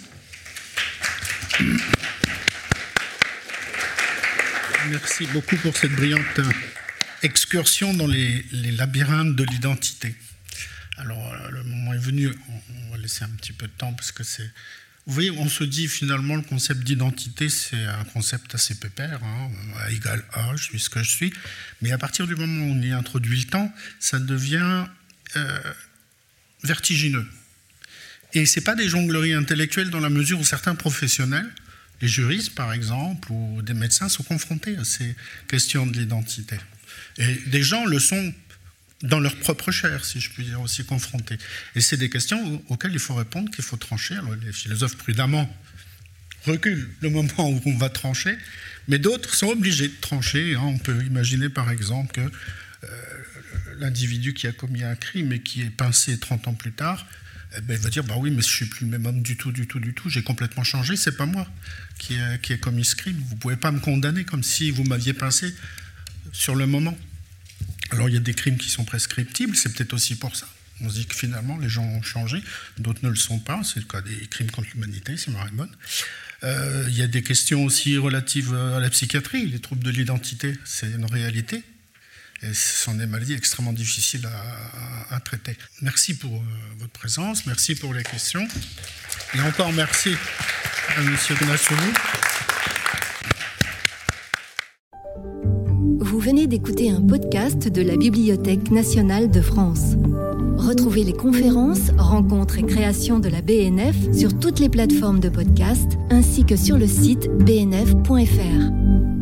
Merci beaucoup pour cette brillante excursion dans les, labyrinthes de l'identité. Alors, le moment est venu, on va laisser un petit peu de temps parce que c'est vous voyez, on se dit finalement le concept d'identité, c'est un concept assez pépère, hein, égal A, je suis ce que je suis. Mais à partir du moment où on y introduit le temps, ça devient euh, vertigineux. Et ce n'est pas des jongleries intellectuelles dans la mesure où certains professionnels, les juristes par exemple, ou des médecins sont confrontés à ces questions de l'identité. Et des gens le sont dans leur propre chair, si je puis dire, aussi confrontés. Et c'est des questions auxquelles il faut répondre, qu'il faut trancher. Alors, les philosophes prudemment reculent le moment où on va trancher, mais d'autres sont obligés de trancher. Hein. On peut imaginer par exemple que euh, l'individu qui a commis un crime et qui est pincé 30 ans plus tard, ben, il va dire bah oui, mais je suis plus le même homme du tout, du tout, du tout. J'ai complètement changé. C'est pas moi qui ai, qui commis ce crime. Vous pouvez pas me condamner comme si vous m'aviez pincé sur le moment. Alors il y a des crimes qui sont prescriptibles, c'est peut-être aussi pour ça. On se dit que finalement les gens ont changé, d'autres ne le sont pas, c'est le cas des crimes contre l'humanité, c'est marrant. Euh, il y a des questions aussi relatives à la psychiatrie, les troubles de l'identité, c'est une réalité. Et ce sont des maladies extrêmement difficiles à, traiter. Merci pour euh, votre présence, merci pour les questions. Et encore merci à M. Gnassoulou. Vous venez d'écouter un podcast de la Bibliothèque nationale de France. Retrouvez les conférences, rencontres et créations de la BNF sur toutes les plateformes de podcast ainsi que sur le site bnf.fr.